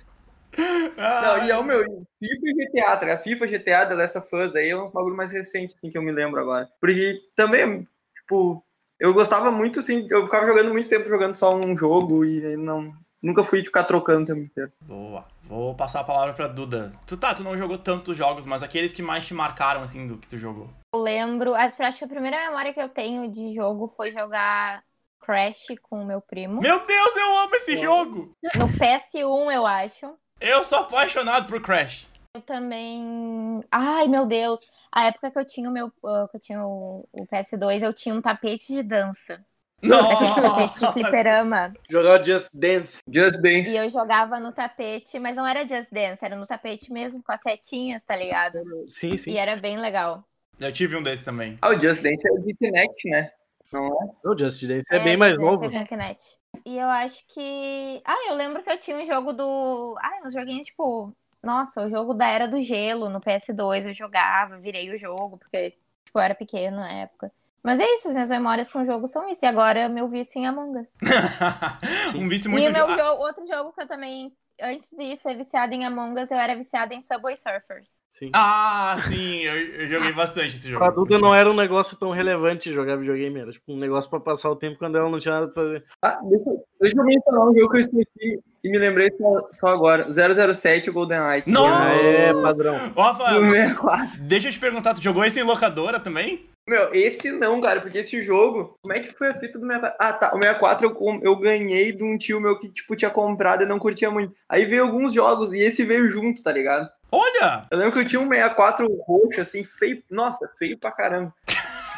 Não, e é o meu, FIFA e GTA, tá? FIFA, GTA, The Last of Us, aí é um bagulho mais recente, assim, que eu me lembro agora. Porque também, tipo, eu gostava muito, assim, eu ficava jogando muito tempo jogando só um jogo e não, nunca fui ficar trocando o tempo inteiro. Boa. Vou passar a palavra pra Duda. Tu tá, tu não jogou tantos jogos, mas aqueles que mais te marcaram, assim, do que tu jogou. Eu lembro, acho que a primeira memória que eu tenho de jogo foi jogar Crash com o meu primo. Meu Deus, eu amo esse jogo! No PS1, eu acho. Eu sou apaixonado por Crash. Eu também. Ai, meu Deus. A época que eu tinha o meu. uh, que eu tinha o, o PS2, eu tinha um tapete de dança. Aquele tapete de fliperama. Jogar o Just Dance. Just Dance. E eu jogava no tapete, mas não era Just Dance, era no tapete mesmo, com as setinhas, tá ligado? Sim, sim. E era bem legal. Eu tive um desse também. Ah, o Just Dance é o de Kinect, né? Não é? O Just Dance é, bem mais Dance novo. é com Kinect. E eu acho que. Ah, eu lembro que eu tinha um jogo do. Ah, um joguinho tipo. Nossa, o jogo da Era do Gelo no PS2 eu jogava, virei o jogo, porque tipo, eu era pequeno na época. Mas é isso, as minhas memórias com o jogo são isso. E agora meu vício em Among Us. um vício muito... E o meu jogo, outro jogo que eu também, antes de ser viciada em Among Us, eu era viciada em Subway Surfers. Sim. Ah, sim, eu, eu joguei bastante esse jogo. Pra Duda não era um negócio tão relevante jogar videogame, era tipo um negócio pra passar o tempo quando ela não tinha nada pra fazer. Ah, deixa, eu- deixa eu mencionar um jogo que eu esqueci e me lembrei só, só agora. 007 GoldenEye. Não! Ah, é, padrão. 64. deixa eu te perguntar, tu jogou esse em locadora também? Meu, esse não, cara, porque esse jogo. Como é que foi a fita do 64? Ah, tá. O 64 eu, eu ganhei de um tio meu que, tipo, tinha comprado e não curtia muito. Aí veio alguns jogos e esse veio junto, tá ligado? Olha! Eu lembro que eu tinha um 64 roxo, assim, feio. Nossa, feio pra caramba.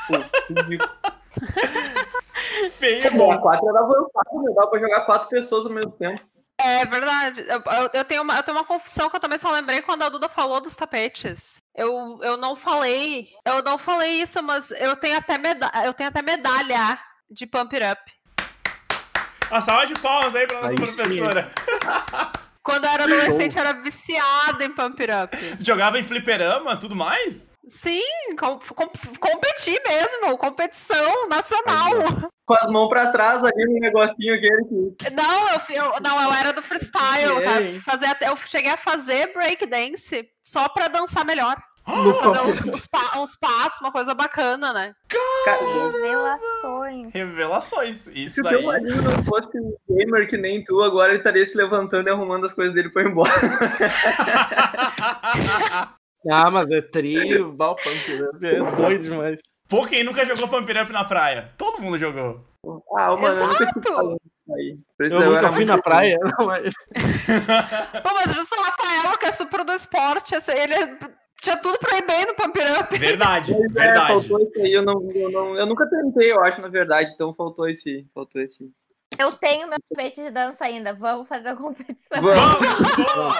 Pô, ridículo. Feio, O bom. 64 era avançado, meu. Dava pra jogar quatro pessoas ao mesmo tempo. É verdade. Eu, eu- tenho uma, eu tenho uma confissão que eu também só lembrei quando a Duda falou dos tapetes. Eu, eu não falei. Eu não falei isso, mas eu tenho até, meda eu tenho até medalha de Pump It Up. Uma salva de palmas aí pra nossa Aí professora. Quando eu era adolescente, eu era viciada em Pump It Up. Jogava em fliperama, tudo mais? Sim, com, com, competir mesmo, competição nacional. Com as mãos pra trás ali no negocinho aquele que. Não, eu, eu- não, eu era do freestyle, É? Fazer até, eu cheguei a fazer breakdance só pra dançar melhor. No Fazer uns, uns, pa- uns passos, uma coisa bacana, né? Cara, Revelações. Revelações. Isso se o daí. teu marido não fosse um gamer que nem tu, agora ele estaria se levantando e arrumando as coisas dele pra ir embora. Ah, mas é trio, balpunk, né? é doido demais. Pô, quem nunca jogou Pump It Up na praia? Todo mundo jogou. Ah, mano, eu nunca Exato. tive falando isso aí. Isso Eu nunca fui muito na praia, não, mas... Pô, mas justo o Rafael, que é super do esporte, esse- ele tinha tudo pra ir bem no Pump It Up. Verdade, Mas, é, verdade. faltou isso aí, eu, não, eu, não, eu nunca tentei, eu acho, na verdade, então faltou esse. Faltou esse. Eu tenho meu tapete de dança ainda. Vamos fazer a competição. Vamos. Vamos,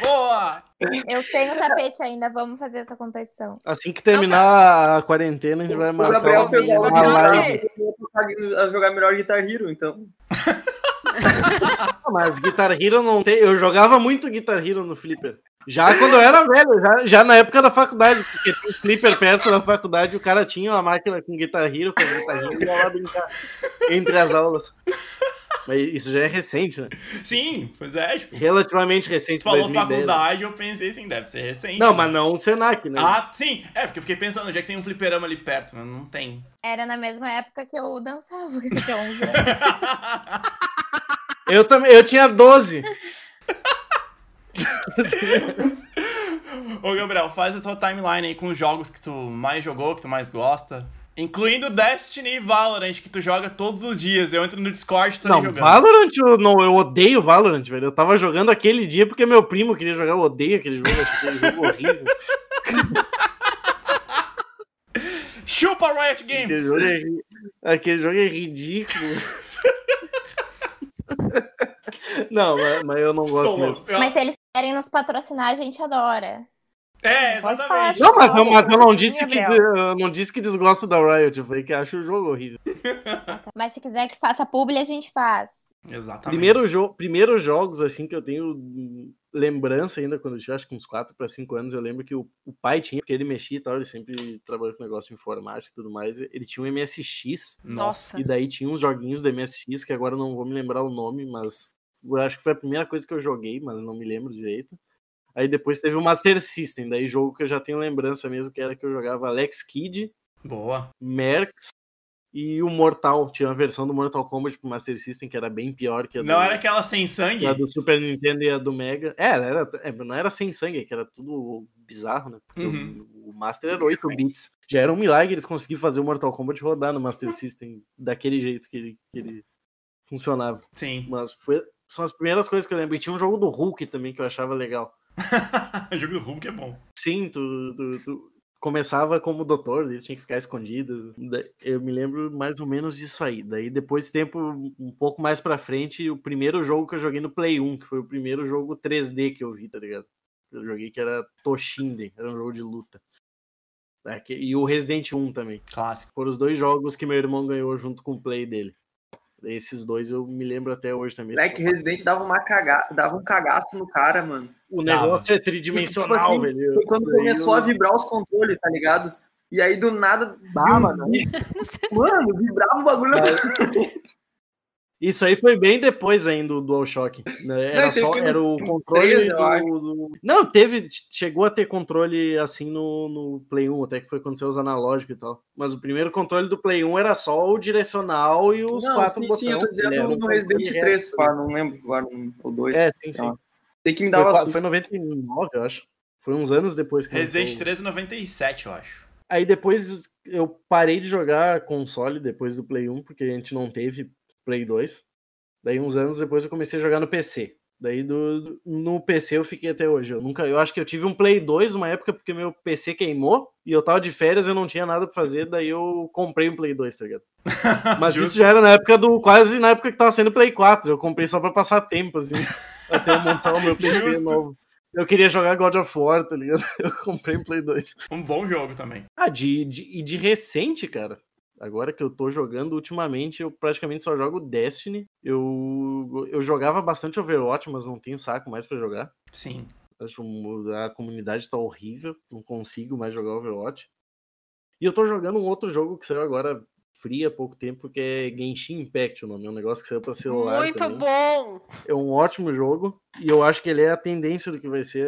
boa! Eu tenho tapete ainda. Vamos fazer essa competição. Assim que terminar a quarentena, a gente vai O marcar Gabriel uma, pegou uma Gabriel. live. a jogar melhor Guitar Hero, então. Mas Guitar Hero não tem. Eu jogava muito Guitar Hero no Flipper. Já quando eu era velho, já, já na época da faculdade, porque tinha um Flipper perto da faculdade, o cara tinha uma máquina com Guitar Hero, com Guitar Hero, e ia lá brincar entre as aulas. Mas isso já é recente, né? Sim, pois é. Tipo, Relativamente recente. falou 2010. faculdade, eu pensei assim, deve ser recente. Não, né? mas não o Senac, né? Ah, sim. É, porque eu fiquei pensando, onde é que tem um fliperama ali perto? Mas não tem. Era na mesma época que eu dançava, que eu tinha 11 anos. Eu também, eu tinha 12. Ô, Gabriel, faz a tua timeline aí com os jogos que tu mais jogou, que tu mais gosta. Incluindo Destiny e Valorant, que tu joga todos os dias. Eu entro no Discord e tô Não, jogando. Valorant, eu, não, eu odeio Valorant, velho. Eu tava jogando aquele dia porque meu primo queria jogar, eu odeio aquele jogo, acho aquele jogo horrível. Chupa Riot Aquele Games! jogo é, aquele jogo é ridículo. Não, mas, mas eu não gosto mesmo. Eu- Mas se eles querem nos patrocinar, a gente adora. É, exatamente. Não, mas, eu- mas eu não disse que eu não disse que desgosto da Riot, eu falei que acho o jogo horrível. Mas se quiser que faça publi, a gente faz. Exatamente. Primeiro jo primeiros jogos assim que eu tenho lembrança ainda quando eu tinha acho que uns 4 para 5 anos, eu lembro que o, o pai tinha, porque ele mexia e tal, ele sempre trabalhou com negócio de informática e tudo mais, ele tinha um MSX Nossa. e daí tinha uns joguinhos do MSX que agora eu não vou me lembrar o nome, mas eu acho que foi a primeira coisa que eu joguei, mas não me lembro direito. Aí depois teve o Master System, daí jogo que eu já tenho lembrança mesmo, que era que eu jogava Alex Kidd, Boa. Mercs e o Mortal. Tinha uma versão do Mortal Kombat pro Master System que era bem pior que a Não do, era aquela sem sangue? a do Super Nintendo e a do Mega. É, era, é, não era sem sangue, que era tudo bizarro, né? Porque Uhum. O, o Master era 8 bits. Já era um milagre eles conseguirem fazer o Mortal Kombat rodar no Master System daquele jeito que ele, que ele funcionava. Sim. Mas foi, são as primeiras coisas que eu lembro. E tinha um jogo do Hulk também que eu achava legal. O jogo do Hulk é bom. Sim, tu, tu, tu começava como doutor, ele tinha que ficar escondido. Eu me lembro mais ou menos disso aí. Daí depois, tempo um pouco mais pra frente, o primeiro jogo que eu joguei no Play 1, que foi o primeiro jogo 3D que eu vi, tá ligado? Eu joguei que era Toshinden, era um jogo de luta. E o Resident 1 também. Clássico. Foram os dois jogos que meu irmão ganhou junto com o Play dele. Esses dois eu me lembro até hoje também. Black Resident dava, uma caga... dava um cagaço no cara, mano. O Dava. negócio é tridimensional, Tipo assim, velho. Foi quando começou eu- a vibrar os controles, tá ligado? E aí do nada. Ah, viu- mano. Mano, vibrava o bagulho. Isso aí foi bem depois ainda do DualShock. Né? Era, aí só, foi era o controle 13, eu do, acho. do- Não, teve. Chegou a ter controle assim no, no Play 1, até que foi quando saiu os analógicos e tal. Mas o primeiro controle do Play 1 era só o direcional e os Não, quatro sim, botões. sim, eu tô dizendo no Resident controle 3, reto, pá, não lembro agora, um ou dois. É, sim, sim. Sei que me Foi, qua- susto. foi 99, eu acho. Foi uns anos depois que Resident lançou. 3 é 97, eu acho. Aí depois eu parei de jogar console depois do Play 1, porque a gente não teve Play 2. Daí uns anos depois eu comecei a jogar no PC. Daí do, no PC eu fiquei até hoje. Eu nunca, eu acho que eu tive um Play 2 uma época porque meu PC queimou e eu tava de férias, eu não tinha nada pra fazer, daí eu comprei um Play 2, tá ligado? Mas isso já era na época do quase na época que tava sendo Play 4. Eu comprei só pra passar tempo assim, até eu montar o meu PC Justo. novo. Eu queria jogar God of War, tá ligado? Eu comprei um Play 2. Um bom jogo também. Ah, de, de, e de recente, cara. Agora que eu tô jogando ultimamente, eu praticamente só jogo Destiny. Eu, eu jogava bastante Overwatch, mas não tenho saco mais pra jogar. Sim. Acho a comunidade tá horrível, não consigo mais jogar Overwatch. E eu tô jogando um outro jogo que saiu agora free há pouco tempo, que é Genshin Impact, o nome. É um negócio que saiu pra celular Muito também. bom! É um ótimo jogo e eu acho que ele é a tendência do que vai ser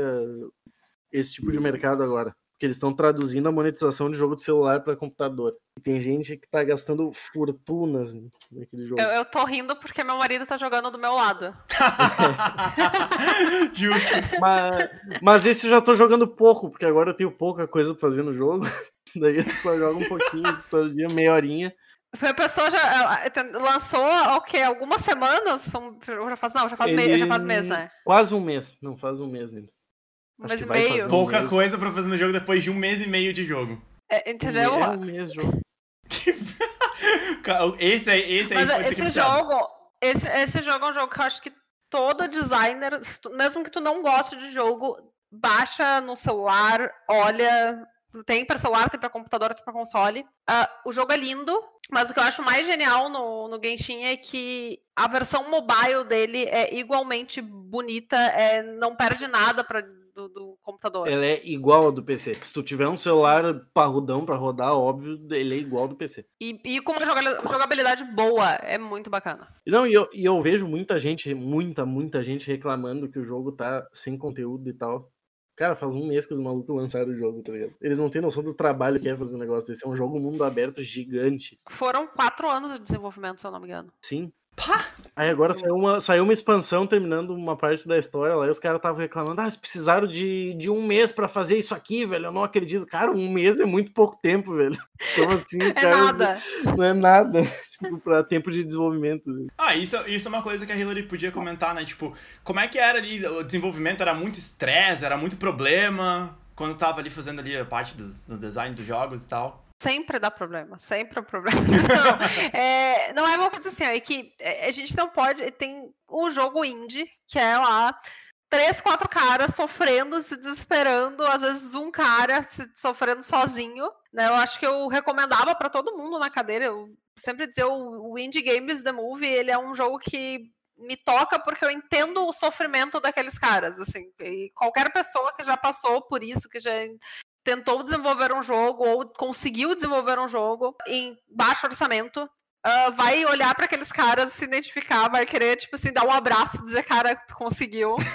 esse tipo de mercado agora. Porque eles estão traduzindo a monetização de jogo de celular para computador. E tem gente que tá gastando fortunas naquele jogo. Eu, eu tô rindo porque meu marido tá jogando do meu lado. Justo. Mas, mas esse eu já tô jogando pouco, porque agora eu tenho pouca coisa pra fazer no jogo. Daí eu só jogo um pouquinho todo dia, meia horinha. Foi a pessoa já lançou o quê? Algumas semanas? Já faz, não, já faz, meio, já faz mês, né? Quase um mês. Não faz um mês ainda. Um mês que e vai meio. um Pouca mês. coisa pra fazer no jogo depois de um mês e meio de jogo. É, entendeu? É um mês de jogo. Esse aí, esse aí Mas pode ser esse jogo, esse, esse jogo é um jogo que eu acho que todo designer, mesmo que tu não goste de jogo, baixa no celular, olha. Tem para celular, tem para computador, tem para console. Ah, o jogo é lindo, mas o que eu acho mais genial no, no Genshin é que a versão mobile dele é igualmente bonita, é, não perde nada pra, computador. Ela é igual a do PC. Se tu tiver um celular Sim. parrudão para rodar, óbvio, ele é igual ao do PC. E, e com uma jogabilidade boa, é muito bacana. Não, e eu, e eu vejo muita gente, muita, muita gente reclamando que o jogo tá sem conteúdo e tal. Cara, faz um mês que os malucos lançaram o jogo, tá ligado? Eles não têm noção do trabalho que é fazer um negócio desse. É um jogo mundo aberto gigante. Foram quatro anos de desenvolvimento, se eu não me engano. Sim. Pá! Aí agora saiu uma, saiu uma expansão terminando uma parte da história lá e os caras estavam reclamando: ah, eles precisaram de, de um mês para fazer isso aqui, velho. Eu não acredito. Cara, um mês é muito pouco tempo, velho. Como assim? é caras, nada. Não é nada, tipo, pra tempo de desenvolvimento. Velho. Ah, isso, isso é uma coisa que a Hillary podia comentar, né? Tipo, como é que era ali? O desenvolvimento era muito estresse, era muito problema quando tava ali fazendo ali a parte do, do design dos jogos e tal. Sempre dá problema, sempre é problema. Não é, não é uma coisa assim, é que é, a gente não pode. Tem o jogo indie, que é lá três, quatro caras sofrendo, se desesperando, às vezes um cara se sofrendo sozinho. Né? Eu acho que eu recomendava para todo mundo na cadeira. Eu sempre dizer o, o Indie Games The Movie, ele é um jogo que me toca porque eu entendo o sofrimento daqueles caras, assim, e qualquer pessoa que já passou por isso, que já tentou desenvolver um jogo ou conseguiu desenvolver um jogo em baixo orçamento, uh, vai olhar para aqueles caras, se identificar, vai querer, tipo assim, dar um abraço, dizer, cara, tu conseguiu.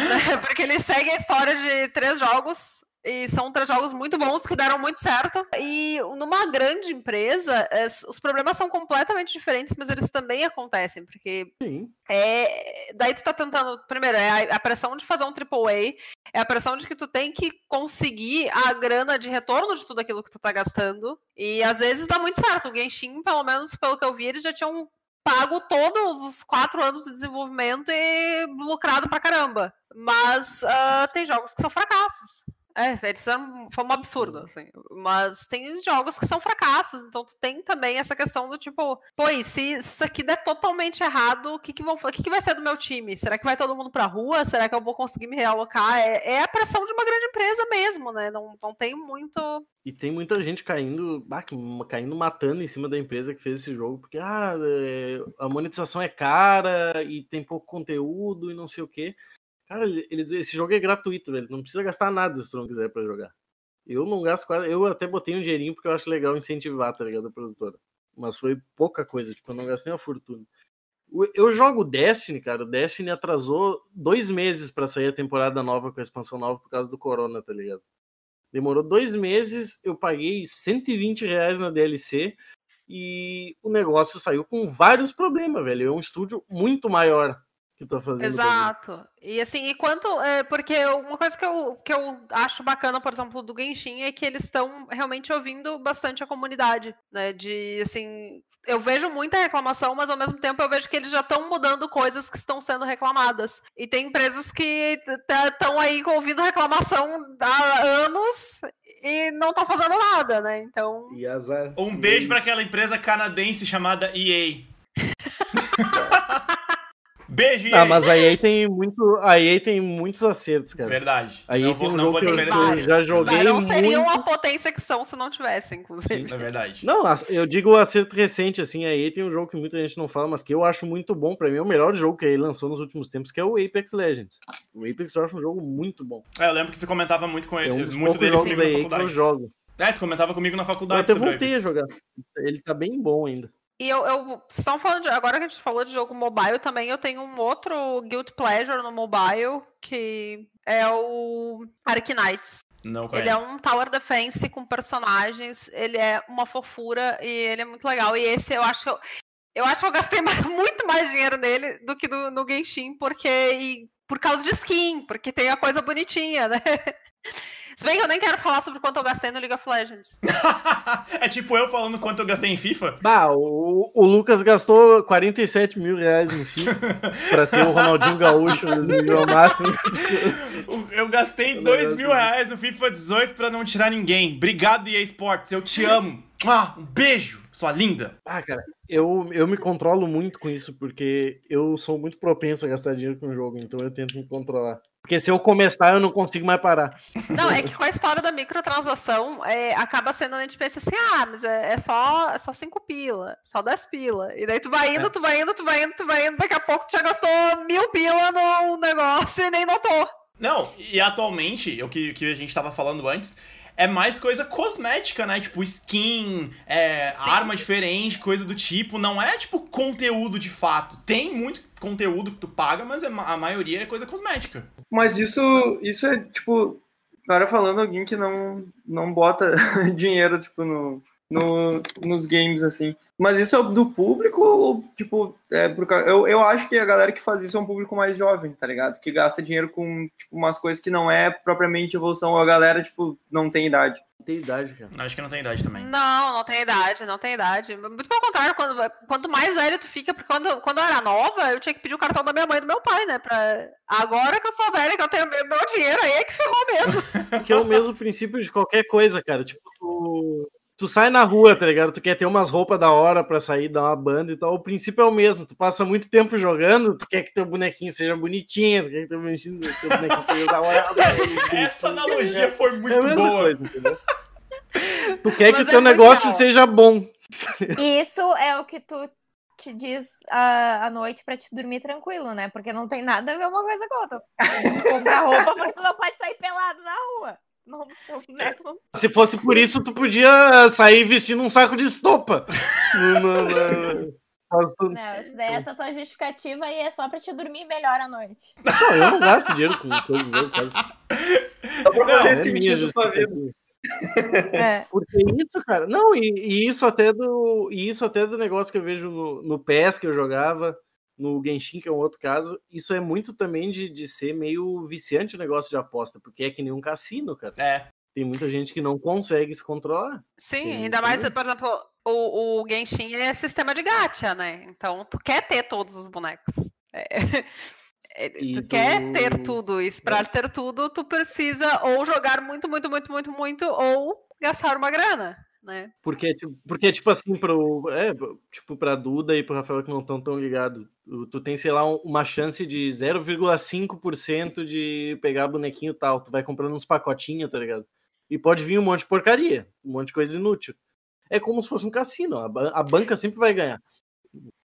Né? Porque ele segue a história de três jogos e são três jogos muito bons que deram muito certo. E numa grande empresa, os problemas são completamente diferentes, mas eles também acontecem, porque Sim. é. Daí tu tá tentando. Primeiro, é a pressão de fazer um AAA, é a pressão de que tu tem que conseguir a grana de retorno de tudo aquilo que tu tá gastando. E às vezes dá muito certo. O Genshin, pelo menos pelo que eu vi, eles já tinham pago todos os quatro anos de desenvolvimento e lucrado pra caramba. Mas uh, tem jogos que são fracassos. É, eles são, foi um absurdo, assim. Mas tem jogos que são fracassos, então tu tem também essa questão do tipo, pô, e se isso aqui der totalmente errado, o que que, vão, o que que vai ser do meu time? Será que vai todo mundo pra rua? Será que eu vou conseguir me realocar? É, é a pressão de uma grande empresa mesmo, né? Não, não tem muito. E tem muita gente caindo, ah, caindo matando em cima da empresa que fez esse jogo, porque ah, é, a monetização é cara e tem pouco conteúdo e não sei o quê. Cara, eles, esse jogo é gratuito, velho. Não precisa gastar nada se tu não quiser pra jogar. Eu não gasto quase. Eu até botei um dinheirinho porque eu acho legal incentivar, tá ligado? A produtora. Mas foi pouca coisa, tipo, eu não gastei uma fortuna. Eu jogo Destiny, cara. O Destiny atrasou dois meses para sair a temporada nova com a expansão nova por causa do Corona, tá ligado? Demorou dois meses, eu paguei 120 reais na DLC e o negócio saiu com vários problemas, velho. É um estúdio muito maior que tá fazendo. Exato. E assim, e quanto. É, porque uma coisa que eu, que eu acho bacana, por exemplo, do Genshin é que eles estão realmente ouvindo bastante a comunidade, né? De assim. Eu vejo muita reclamação, mas ao mesmo tempo eu vejo que eles já estão mudando coisas que estão sendo reclamadas. E tem empresas que estão aí ouvindo reclamação há anos e não estão fazendo nada, né? Então. E azar. Um beijo para aquela empresa canadense chamada EA. Beijo, EA. Ah, mas a EA tem muito, a EA tem muitos acertos, cara. Verdade. A EA não tem um jogo que eu, eu já joguei Não seriam muito... a potência que são se não tivesse, inclusive. Sim, é verdade. Não, eu digo o acerto recente, assim, a EA tem um jogo que muita gente não fala, mas que eu acho muito bom. Pra mim é o melhor jogo que a EA lançou nos últimos tempos, que é o Apex Legends. O Apex eu acho um jogo muito bom. É, eu lembro que tu comentava muito com ele, é um muito dele comigo na faculdade. Que eu jogo. É, tu comentava comigo na faculdade. Eu até voltei a jogar. Ele tá bem bom ainda. E eu, eu estão falando de, agora que a gente falou de jogo mobile também, eu tenho um outro Guild Pleasure no mobile, que é o Arknights. Não conheço. Ele é um Tower Defense com personagens, ele é uma fofura e ele é muito legal. E esse eu acho que eu, eu acho que eu gastei muito mais dinheiro nele do que do, no Genshin, porque e, por causa de skin, porque tem a coisa bonitinha, né? Se bem que eu nem quero falar sobre quanto eu gastei no League of Legends. é tipo eu falando quanto eu gastei em FIFA? Bah, o, o Lucas gastou 47 mil reais em FIFA pra ter o Ronaldinho Gaúcho no nível máximo. Eu gastei 2 mil reais no FIFA 18 pra não tirar ninguém. Obrigado, EA Sports. Eu te amo. Ah, um beijo, sua linda. Ah, cara, eu, eu me controlo muito com isso, porque eu sou muito propenso a gastar dinheiro com o jogo, então eu tento me controlar. Porque se eu começar, eu não consigo mais parar. Não, é que com a história da microtransação, é, acaba sendo, a gente pensa assim, ah, mas é, é, só, é só 5 pila, só 10 pila. E daí tu vai indo, é. tu vai indo, tu vai indo, tu vai indo, daqui a pouco tu já gastou mil pila no negócio e nem notou. Não, e atualmente, o que, que a gente tava falando antes, é mais coisa cosmética, né? Tipo, skin, é, arma diferente, coisa do tipo. Não é, tipo, conteúdo de fato. Tem muito conteúdo que tu paga, mas é a maioria é coisa cosmética. Mas isso, isso é, tipo, cara falando alguém que não, não bota dinheiro, tipo, no, no, nos games, assim. Mas isso é do público ou, tipo, é porque eu, eu acho que a galera que faz isso é um público mais jovem, tá ligado? Que gasta dinheiro com, tipo, umas coisas que não é propriamente evolução, a galera, tipo, não tem idade. Não tem idade, cara. Acho que não tem idade também. Não, não tem idade, não tem idade. Muito pelo contrário, quando, quanto mais velho tu fica, porque quando, quando eu era nova, eu tinha que pedir o cartão da minha mãe e do meu pai, né? Pra... Agora que eu sou velha, que eu tenho meu, meu dinheiro, aí é que ferrou mesmo. que é o mesmo princípio de qualquer coisa, cara. Tipo, tu tu sai na rua, tá ligado? Tu quer ter umas roupas da hora pra sair, dar uma banda e tal. O princípio é o mesmo. Tu passa muito tempo jogando, tu quer que teu bonequinho seja bonitinho, tu quer que teu bonequinho, teu bonequinho seja da hora. Essa analogia foi muito é boa. Coisa, tu quer Mas que o é teu negócio legal. seja bom. Isso é o que tu te diz à, à noite para te dormir tranquilo, né? Porque não tem nada a ver uma coisa com outra. Comprar roupa porque tu não pode sair pelado na rua. Não, né? Se fosse por isso, tu podia sair vestindo um saco de estopa. não, não, não. Não, isso daí, essa tua justificativa aí é só pra te dormir melhor à noite. Não, eu não gasto dinheiro com coisa de caso. Só pra fazer esse vídeo sua vida. É. Porque isso, cara, não, e, e, isso até do. E isso até do negócio que eu vejo no, no PES que eu jogava, no Genshin, que é um outro caso, isso é muito também de, de ser meio viciante o negócio de aposta, porque é que nem um cassino, cara. É. Tem muita gente que não consegue se controlar. Sim, Tem ainda mais, por exemplo, o, o Genshin é sistema de gacha, né? Então tu quer ter todos os bonecos. É. É, tu, quer ter tudo, e para é. ter tudo, tu precisa ou jogar muito, muito, muito, muito, muito, ou gastar uma grana né? Porque, tipo, porque, tipo assim, pro, é, tipo, pra Duda e pro Rafael que não estão tão ligados, tu tem, sei lá, uma chance de 0,5% de pegar bonequinho tal. Tu vai comprando uns pacotinhos, tá ligado? E pode vir um monte de porcaria, um monte de coisa inútil. É como se fosse um cassino, a, banca sempre vai ganhar.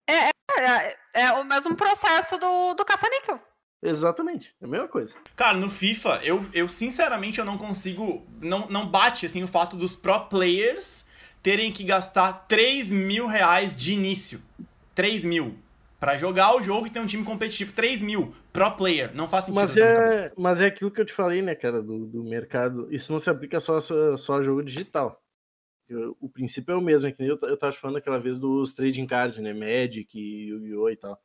É, é, é, é o mesmo processo do, do caça-níquel. Exatamente, é a mesma coisa. Cara, no FIFA, eu, eu sinceramente eu não consigo. Não, não bate assim o fato dos pro players terem que gastar 3 mil reais de início. 3 mil. Pra jogar o jogo e ter um time competitivo. 3 mil. Pro player. Não faz sentido. Mas é, mas é aquilo que eu te falei, né, cara, do, do mercado. Isso não se aplica só, só, só a jogo digital. Eu, o princípio é o mesmo, é que eu, eu tava falando aquela vez dos trading cards, né? Magic, Yu-Gi-Oh! e tal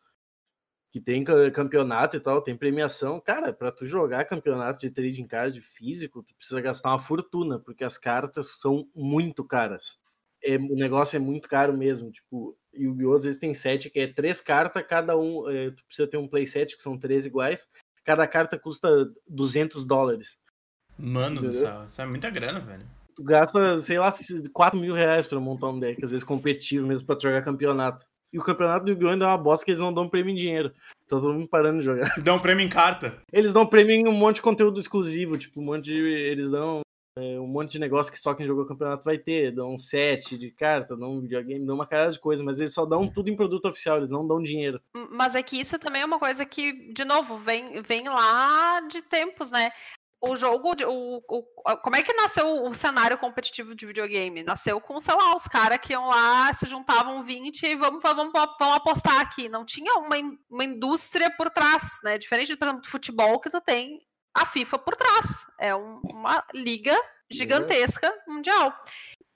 que tem campeonato e tal, tem premiação. Cara, para tu jogar campeonato de trading card físico, tu precisa gastar uma fortuna, porque as cartas são muito caras. É, o negócio é muito caro mesmo. Tipo, e o às vezes tem sete, que é três cartas, cada um. É, tu precisa ter um playset, que são três iguais. Cada carta custa 200 dólares. Mano Entendeu? do céu, isso é muita grana, velho. Tu gasta, sei lá, 4 mil reais pra montar um deck, às vezes competitivo mesmo pra jogar campeonato. E o campeonato do Yu-Gi-Oh! ainda é uma bosta que eles não dão prêmio em dinheiro. Tá todo mundo parando de jogar. Dão prêmio em carta. Eles dão prêmio em um monte de conteúdo exclusivo. Tipo, um monte de. Eles dão é, um monte de negócio que só quem jogou o campeonato vai ter. Dão um set de carta, dão um videogame, dão uma cara de coisa, mas eles só dão tudo em produto oficial, eles não dão dinheiro. Mas é que isso também é uma coisa que, de novo, vem, vem lá de tempos, né? O jogo, o, o, como é que nasceu o cenário competitivo de videogame? Nasceu com, sei lá, os caras que iam lá, se juntavam 20 e vamos, vamos, vamos apostar aqui. Não tinha uma, uma indústria por trás, né? Diferente, por exemplo, do futebol, que tu tem a FIFA por trás. É um, uma liga gigantesca mundial.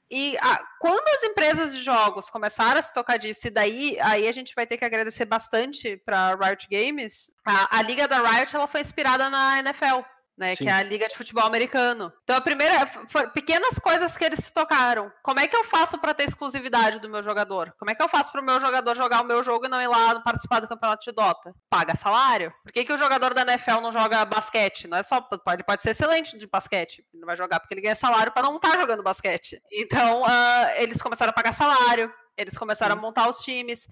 E a, quando as empresas de jogos começaram a se tocar disso, e daí aí a gente vai ter que agradecer bastante para Riot Games, a, a liga da Riot ela foi inspirada na NFL né? Sim. Que é a Liga de Futebol Americano. Então, a primeira. Pequenas coisas que eles se tocaram. Como é que eu faço para ter exclusividade do meu jogador? Como é que eu faço para o meu jogador jogar o meu jogo e não ir lá participar do campeonato de Dota? Paga salário? Por que, que o jogador da NFL não joga basquete? Não é só. Pode, pode ser excelente de basquete. Ele não vai jogar porque ele ganha salário para não estar tá jogando basquete. Então, uh, eles começaram a pagar salário. Eles começaram a montar os times.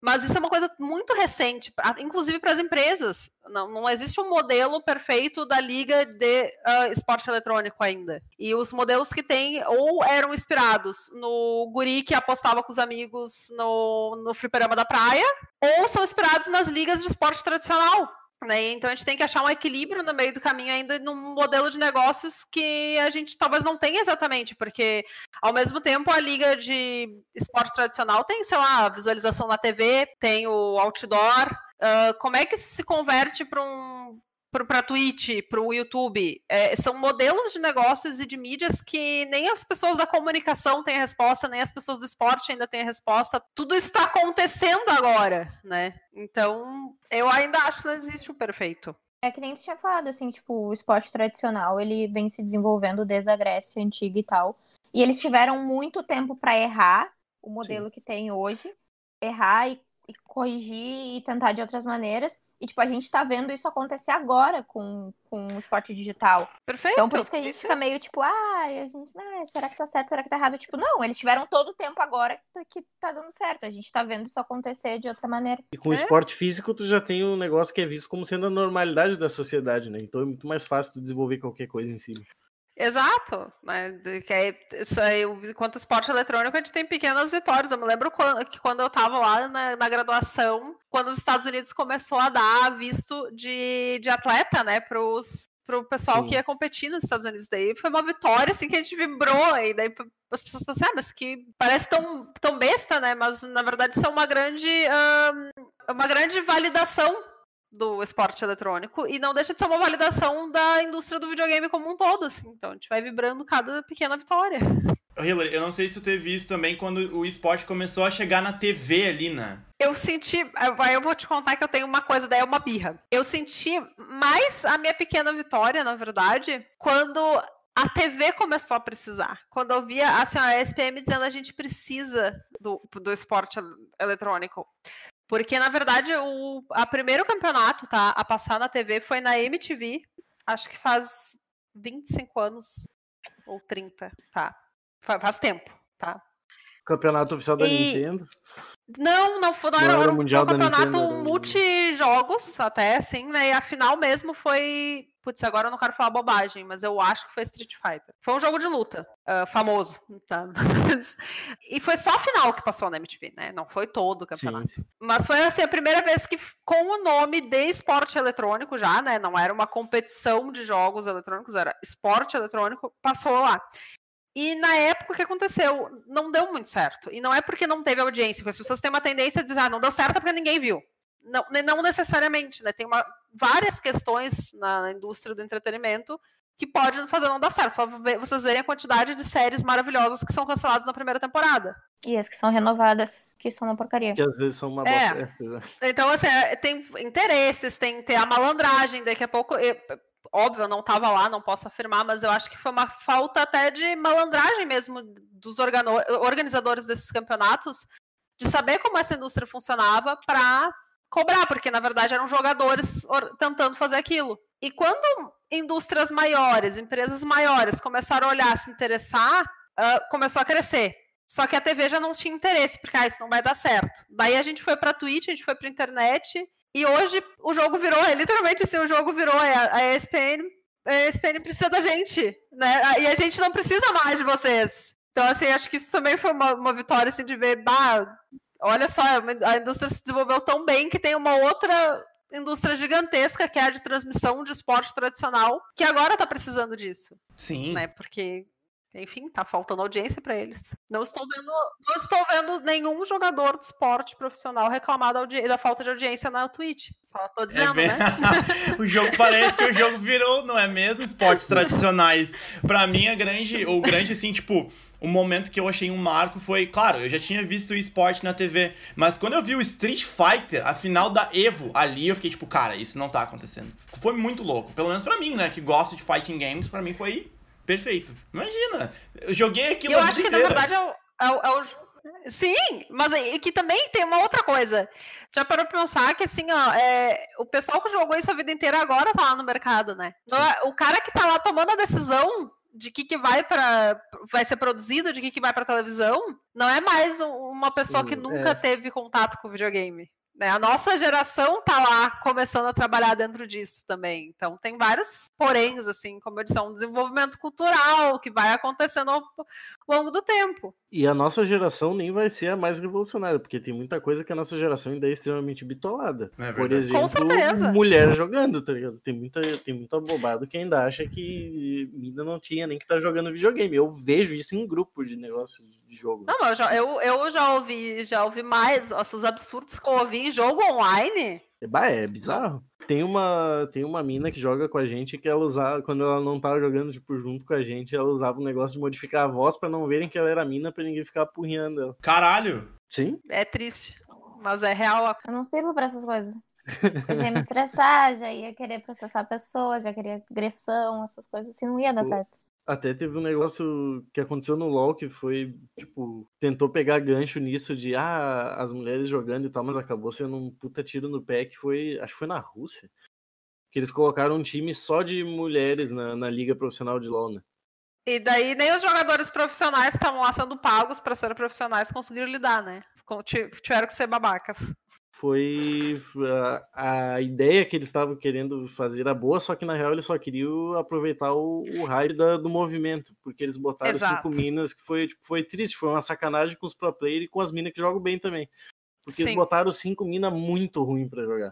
Mas isso é uma coisa muito recente, inclusive para as empresas. Não, não existe um modelo perfeito da liga de uh, esporte eletrônico ainda. E os modelos que tem ou eram inspirados no guri que apostava com os amigos no, no fliperama da praia, ou são inspirados nas ligas de esporte tradicional. Né? Então a gente tem que achar um equilíbrio no meio do caminho ainda num modelo de negócios que a gente talvez não tenha exatamente, porque ao mesmo tempo a liga de esporte tradicional tem, sei lá, visualização na TV, tem o outdoor. Uh, como é que isso se converte para um para Twitch, para o YouTube, é, são modelos de negócios e de mídias que nem as pessoas da comunicação têm a resposta, nem as pessoas do esporte ainda têm a resposta. Tudo está acontecendo agora, né? Então, eu ainda acho que não existe o perfeito. É que nem tu tinha falado, assim, tipo, o esporte tradicional, ele vem se desenvolvendo desde a Grécia Antiga e tal. E eles tiveram muito tempo para errar o modelo Sim. que tem hoje, errar e, e corrigir e tentar de outras maneiras. E, tipo, a gente tá vendo isso acontecer agora com, com o esporte digital. Perfeito. Então, por isso que a gente isso. fica meio, tipo, ah, a gente, ah, será que tá certo, será que tá errado? Tipo, não, eles tiveram todo o tempo agora que tá, tá dando certo. A gente tá vendo isso acontecer de outra maneira. E com é? o esporte físico, tu já tem um negócio que é visto como sendo a normalidade da sociedade, né? Então é muito mais fácil tu desenvolver qualquer coisa em cima. Exato, né? Que é, isso aí, enquanto esporte eletrônico, a gente tem pequenas vitórias. Eu me lembro quando, que quando eu estava lá na, na, graduação, quando os Estados Unidos começou a dar visto de, de atleta, né, para o pessoal Sim. que ia competir nos Estados Unidos. Daí foi uma vitória, assim, que a gente vibrou, e daí as pessoas pensam, ah, mas que parece tão, tão besta, né, mas na verdade isso é uma grande, um, uma grande validação do esporte eletrônico e não deixa de ser uma validação da indústria do videogame como um todo, assim. Então a gente vai vibrando cada pequena vitória. Hillary, eu não sei se tu teve isso também quando o esporte começou a chegar na TV ali, né? Eu senti, aí eu vou te contar que eu tenho uma coisa, daí é uma birra. Eu senti mais a minha pequena vitória, na verdade, quando a TV começou a precisar. Quando eu via assim, a SPM dizendo a gente precisa do, do esporte eletrônico. Porque, na verdade, o a primeiro campeonato tá, a passar na TV foi na MTV, acho que faz 25 anos ou 30, tá? Faz tempo, tá? Campeonato oficial da e... Nintendo? Não, não foi, não, não era, era, um, mundial um campeonato Nintendo, multijogos, até, assim, né? E a final mesmo foi Putz, agora eu não quero falar bobagem, mas eu acho que foi Street Fighter. Foi um jogo de luta, uh, famoso. Tá? e foi só a final que passou na MTV, né? Não foi todo o campeonato. Sim. Mas foi assim, a primeira vez que, com o nome de esporte eletrônico já, né? Não era uma competição de jogos eletrônicos, era esporte eletrônico, passou lá. E na época o que aconteceu? Não deu muito certo. E não é porque não teve audiência, porque as pessoas têm uma tendência a dizer, ah, não deu certo porque ninguém viu. Não, não necessariamente, né? Tem uma, várias questões na indústria do entretenimento que podem fazer não dar certo. Só vocês verem a quantidade de séries maravilhosas que são canceladas na primeira temporada. E as que são renovadas, que são uma porcaria. Que às vezes são uma é. Então, assim, é, tem interesses, tem, tem a malandragem, daqui a pouco. Eu, óbvio, eu não estava lá, não posso afirmar, mas eu acho que foi uma falta até de malandragem mesmo dos organizadores desses campeonatos, de saber como essa indústria funcionava para cobrar, porque na verdade eram jogadores tentando fazer aquilo. E quando indústrias maiores, empresas maiores começaram a olhar, se interessar, uh, começou a crescer. Só que a TV já não tinha interesse, porque ah, isso não vai dar certo. Daí a gente foi para Twitch, a gente foi para internet, e hoje o jogo virou, é, literalmente assim, o jogo virou é, a ESPN, a ESPN precisa da gente, né? E a gente não precisa mais de vocês. Então, assim, acho que isso também foi uma, uma vitória, assim, de ver, bah, Olha só, a indústria se desenvolveu tão bem que tem uma outra indústria gigantesca que é a de transmissão de esporte tradicional, que agora está precisando disso. Sim. Né? Porque enfim, tá faltando audiência para eles. Não estou vendo, não estou vendo nenhum jogador de esporte profissional reclamar da, da falta de audiência na Twitch. Só tô é dizendo, é bem... né? o jogo parece que o jogo virou, não é mesmo? Esportes tradicionais. Para mim, a grande, o grande assim, tipo, o momento que eu achei um marco foi, claro, eu já tinha visto o esporte na TV, mas quando eu vi o Street Fighter, a final da Evo, ali eu fiquei tipo, cara, isso não tá acontecendo. Foi muito louco, pelo menos para mim, né, que gosto de fighting games, para mim foi perfeito. Imagina, eu joguei aquilo Eu acho que inteira. na verdade é o, é o, é o... Sim, mas que também tem uma outra coisa. Já parou pra pensar que, assim, ó, é, o pessoal que jogou isso a vida inteira agora tá lá no mercado, né? É, o cara que tá lá tomando a decisão de que, que vai para vai ser produzido, de que, que vai para televisão, não é mais uma pessoa que nunca é. teve contato com videogame. Né? A nossa geração tá lá começando a trabalhar dentro disso também. Então tem vários poréns, assim, como eu disse, é um desenvolvimento cultural que vai acontecendo ao longo do tempo. E a nossa geração nem vai ser a mais revolucionária, porque tem muita coisa que a nossa geração ainda é extremamente bitolada. É Por exemplo, mulher jogando, tá ligado? Tem muita, tem muita bobado que ainda acha que mina não tinha nem que tá jogando videogame. Eu vejo isso em grupo de negócio de jogo. Não, mas eu já, eu, eu já ouvi, já ouvi mais os absurdos que eu ouvi em jogo online. É, bah, é bizarro. Tem uma, tem uma mina que joga com a gente que ela usava, quando ela não tava jogando, tipo, junto com a gente, ela usava um negócio de modificar a voz pra não verem que ela era mina, pra ninguém ficar apurrinhando ela. Caralho! Sim? É triste, mas é real. Eu não sirvo pra essas coisas. Eu já ia me estressar, já ia querer processar a pessoa, já queria agressão, essas coisas assim, não ia dar certo. Até teve um negócio que aconteceu no LoL que foi, tipo, tentou pegar gancho nisso de, ah, as mulheres jogando e tal, mas acabou sendo um puta tiro no pé que foi, acho que foi na Rússia, que eles colocaram um time só de mulheres na, na liga profissional de LoL, né? E daí nem os jogadores profissionais que estavam lá sendo pagos pra ser profissionais conseguiram lidar, né? Tiveram que ser babacas. Foi a, a ideia que eles estavam querendo fazer era boa, só que na real eles só queriam aproveitar o, o hype da- do movimento, porque eles botaram Exato. cinco minas que foi, tipo, foi triste, foi uma sacanagem com os pro player e com as minas que jogam bem também. Porque eles Sim. botaram cinco minas muito ruim pra jogar.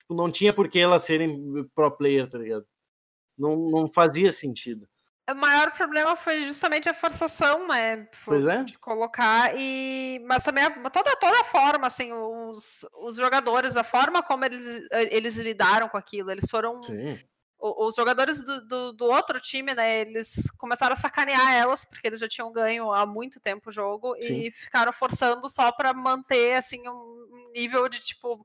Tipo, não tinha por que elas serem pro player, tá ligado? Não, não fazia sentido. O maior problema foi justamente a forçação, né? Pois é. De colocar e. Mas também a- toda, toda a forma, assim, os, os jogadores, a forma como eles, eles lidaram com aquilo. Eles foram. Sim. o- Os jogadores do, do, do outro time, né? Eles começaram a sacanear elas, porque eles já tinham ganho há muito tempo o jogo, Sim. e ficaram forçando só pra manter, assim, um nível de tipo.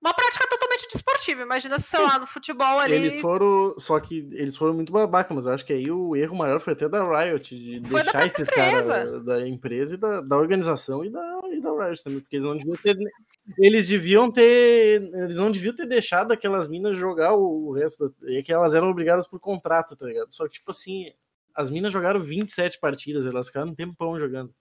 Uma prática totalmente desportiva. Imagina, sei lá, no futebol ali. Eles foram. Só que eles foram muito babaca, mas acho que aí o erro maior foi até da Riot, de Foi deixar esses caras da empresa e da, da organização e da, e da Riot também, porque eles não deviam ter. Eles deviam ter. Eles não deviam ter deixado aquelas minas jogar o, o resto. Da, é que elas eram obrigadas por contrato, tá ligado? Só que, tipo assim, as minas jogaram 27 partidas, elas ficaram um tempão jogando.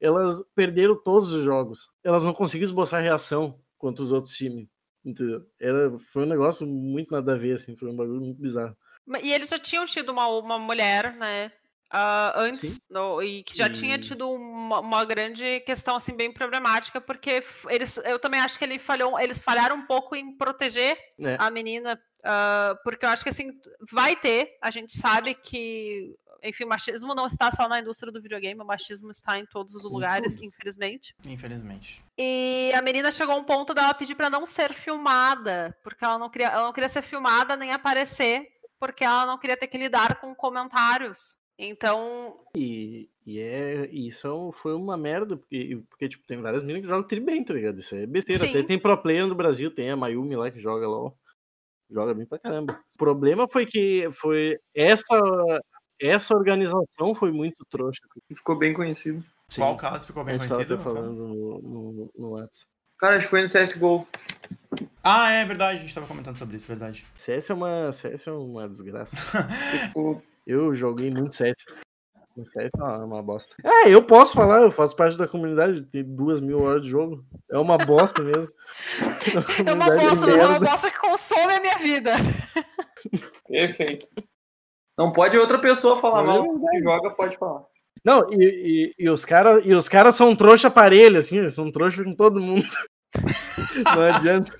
Elas perderam todos os jogos. Elas não conseguiram esboçar reação contra os outros times. Entendeu? Era, foi um negócio muito nada a ver, assim, foi um bagulho muito bizarro. E eles já tinham tido uma, uma mulher, né? ah, antes, no- e que já tinha tido uma, uma grande questão assim bem problemática, porque eles, eu também acho que ele falhou, eles falharam um pouco em proteger É. a menina, ah, porque eu acho que assim vai ter, a gente sabe que, enfim, o machismo não está só na indústria do videogame, o machismo está em todos os Em lugares, tudo. infelizmente. Infelizmente. E a menina chegou a um ponto dela pedir para não ser filmada, porque ela não queria, ela não queria ser filmada nem aparecer, porque ela não queria ter que lidar com comentários. Então, E, e é, isso é foi uma merda, porque, porque tipo, tem várias minas que jogam tri bem, tá ligado? Isso é besteira. Até tem pro player no Brasil, tem a Mayumi lá que joga LOL. Joga bem pra caramba. O problema foi que foi essa, essa organização foi muito trouxa. Ficou bem conhecido. Sim, Qual caso ficou bem conhecido? falando no, no, no WhatsApp. Cara, acho que foi no CSGO. Ah, é verdade, a gente tava comentando sobre isso, verdade. CS é uma, CS é uma desgraça. Tipo, Eu joguei muito CS. O CS é uma, bosta. É, eu posso falar, eu faço parte da comunidade, tem duas mil horas de jogo. É uma bosta mesmo. é uma bosta, é uma bosta que consome a minha vida. perfeito. Não pode outra pessoa falar É mal. verdade. Quem joga pode falar. Não, e, e, e os caras e os cara são trouxa parelho, assim, eles são trouxa com todo mundo. Não adianta.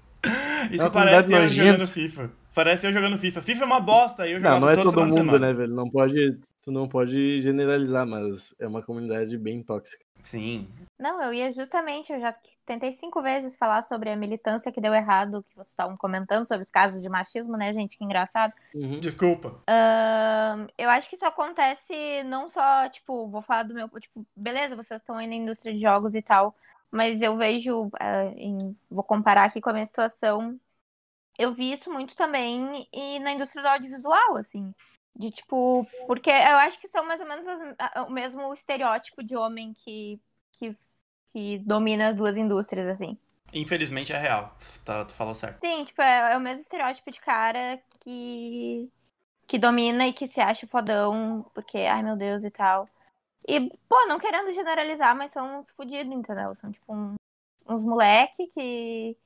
Isso uma parece eu jogando FIFA. Parece eu jogando FIFA. FIFA é uma bosta, aí eu Não, jogava não é todo todo mundo, né, velho? Não pode, tu não pode generalizar, mas é uma comunidade bem tóxica. Sim. Não, eu ia justamente, eu já tentei cinco vezes falar sobre a militância que deu errado, que vocês estavam comentando sobre os casos de machismo, né, gente? Que engraçado. Uhum. Desculpa. Ahn, eu acho que isso acontece não só, tipo, vou falar do meu, tipo, beleza, vocês estão aí na indústria de jogos e tal, mas eu vejo, ah, em- vou comparar aqui com a minha situação, eu vi isso muito também e na indústria do audiovisual, assim, de tipo, porque eu acho que são mais ou menos as- a- o mesmo estereótipo de homem que, que, que domina as duas indústrias, assim. Infelizmente é real. Tá, tu falou certo. Sim, tipo, é, é o mesmo estereótipo de cara que, que domina e que se acha fodão, porque, ai meu Deus e tal. E, pô, não querendo generalizar, mas são uns fudidos, entendeu? São, tipo, um- uns moleque que,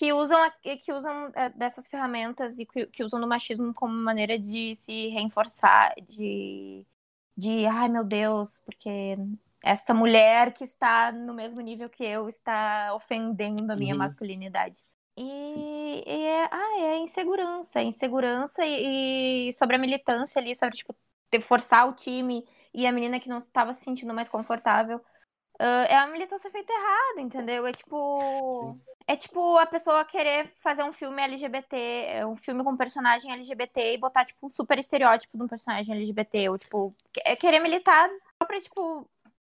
que usam, que usam é, dessas ferramentas e que, que usam do machismo como maneira de se reforçar, de, de ai meu Deus, porque esta mulher que está no mesmo nível que eu está ofendendo a minha uhum. masculinidade. E, e é, ah, é insegurança, é insegurança e, e, sobre a militância ali, sabe, tipo, forçar o time e a menina que não estava se sentindo mais confortável. Uh, é a militância feita errado, entendeu? É tipo. Sim. É tipo a pessoa querer fazer um filme LGBT, um filme com personagem LGBT e botar, tipo, um super estereótipo de um personagem LGBT. Ou, tipo, é querer militar só pra, tipo,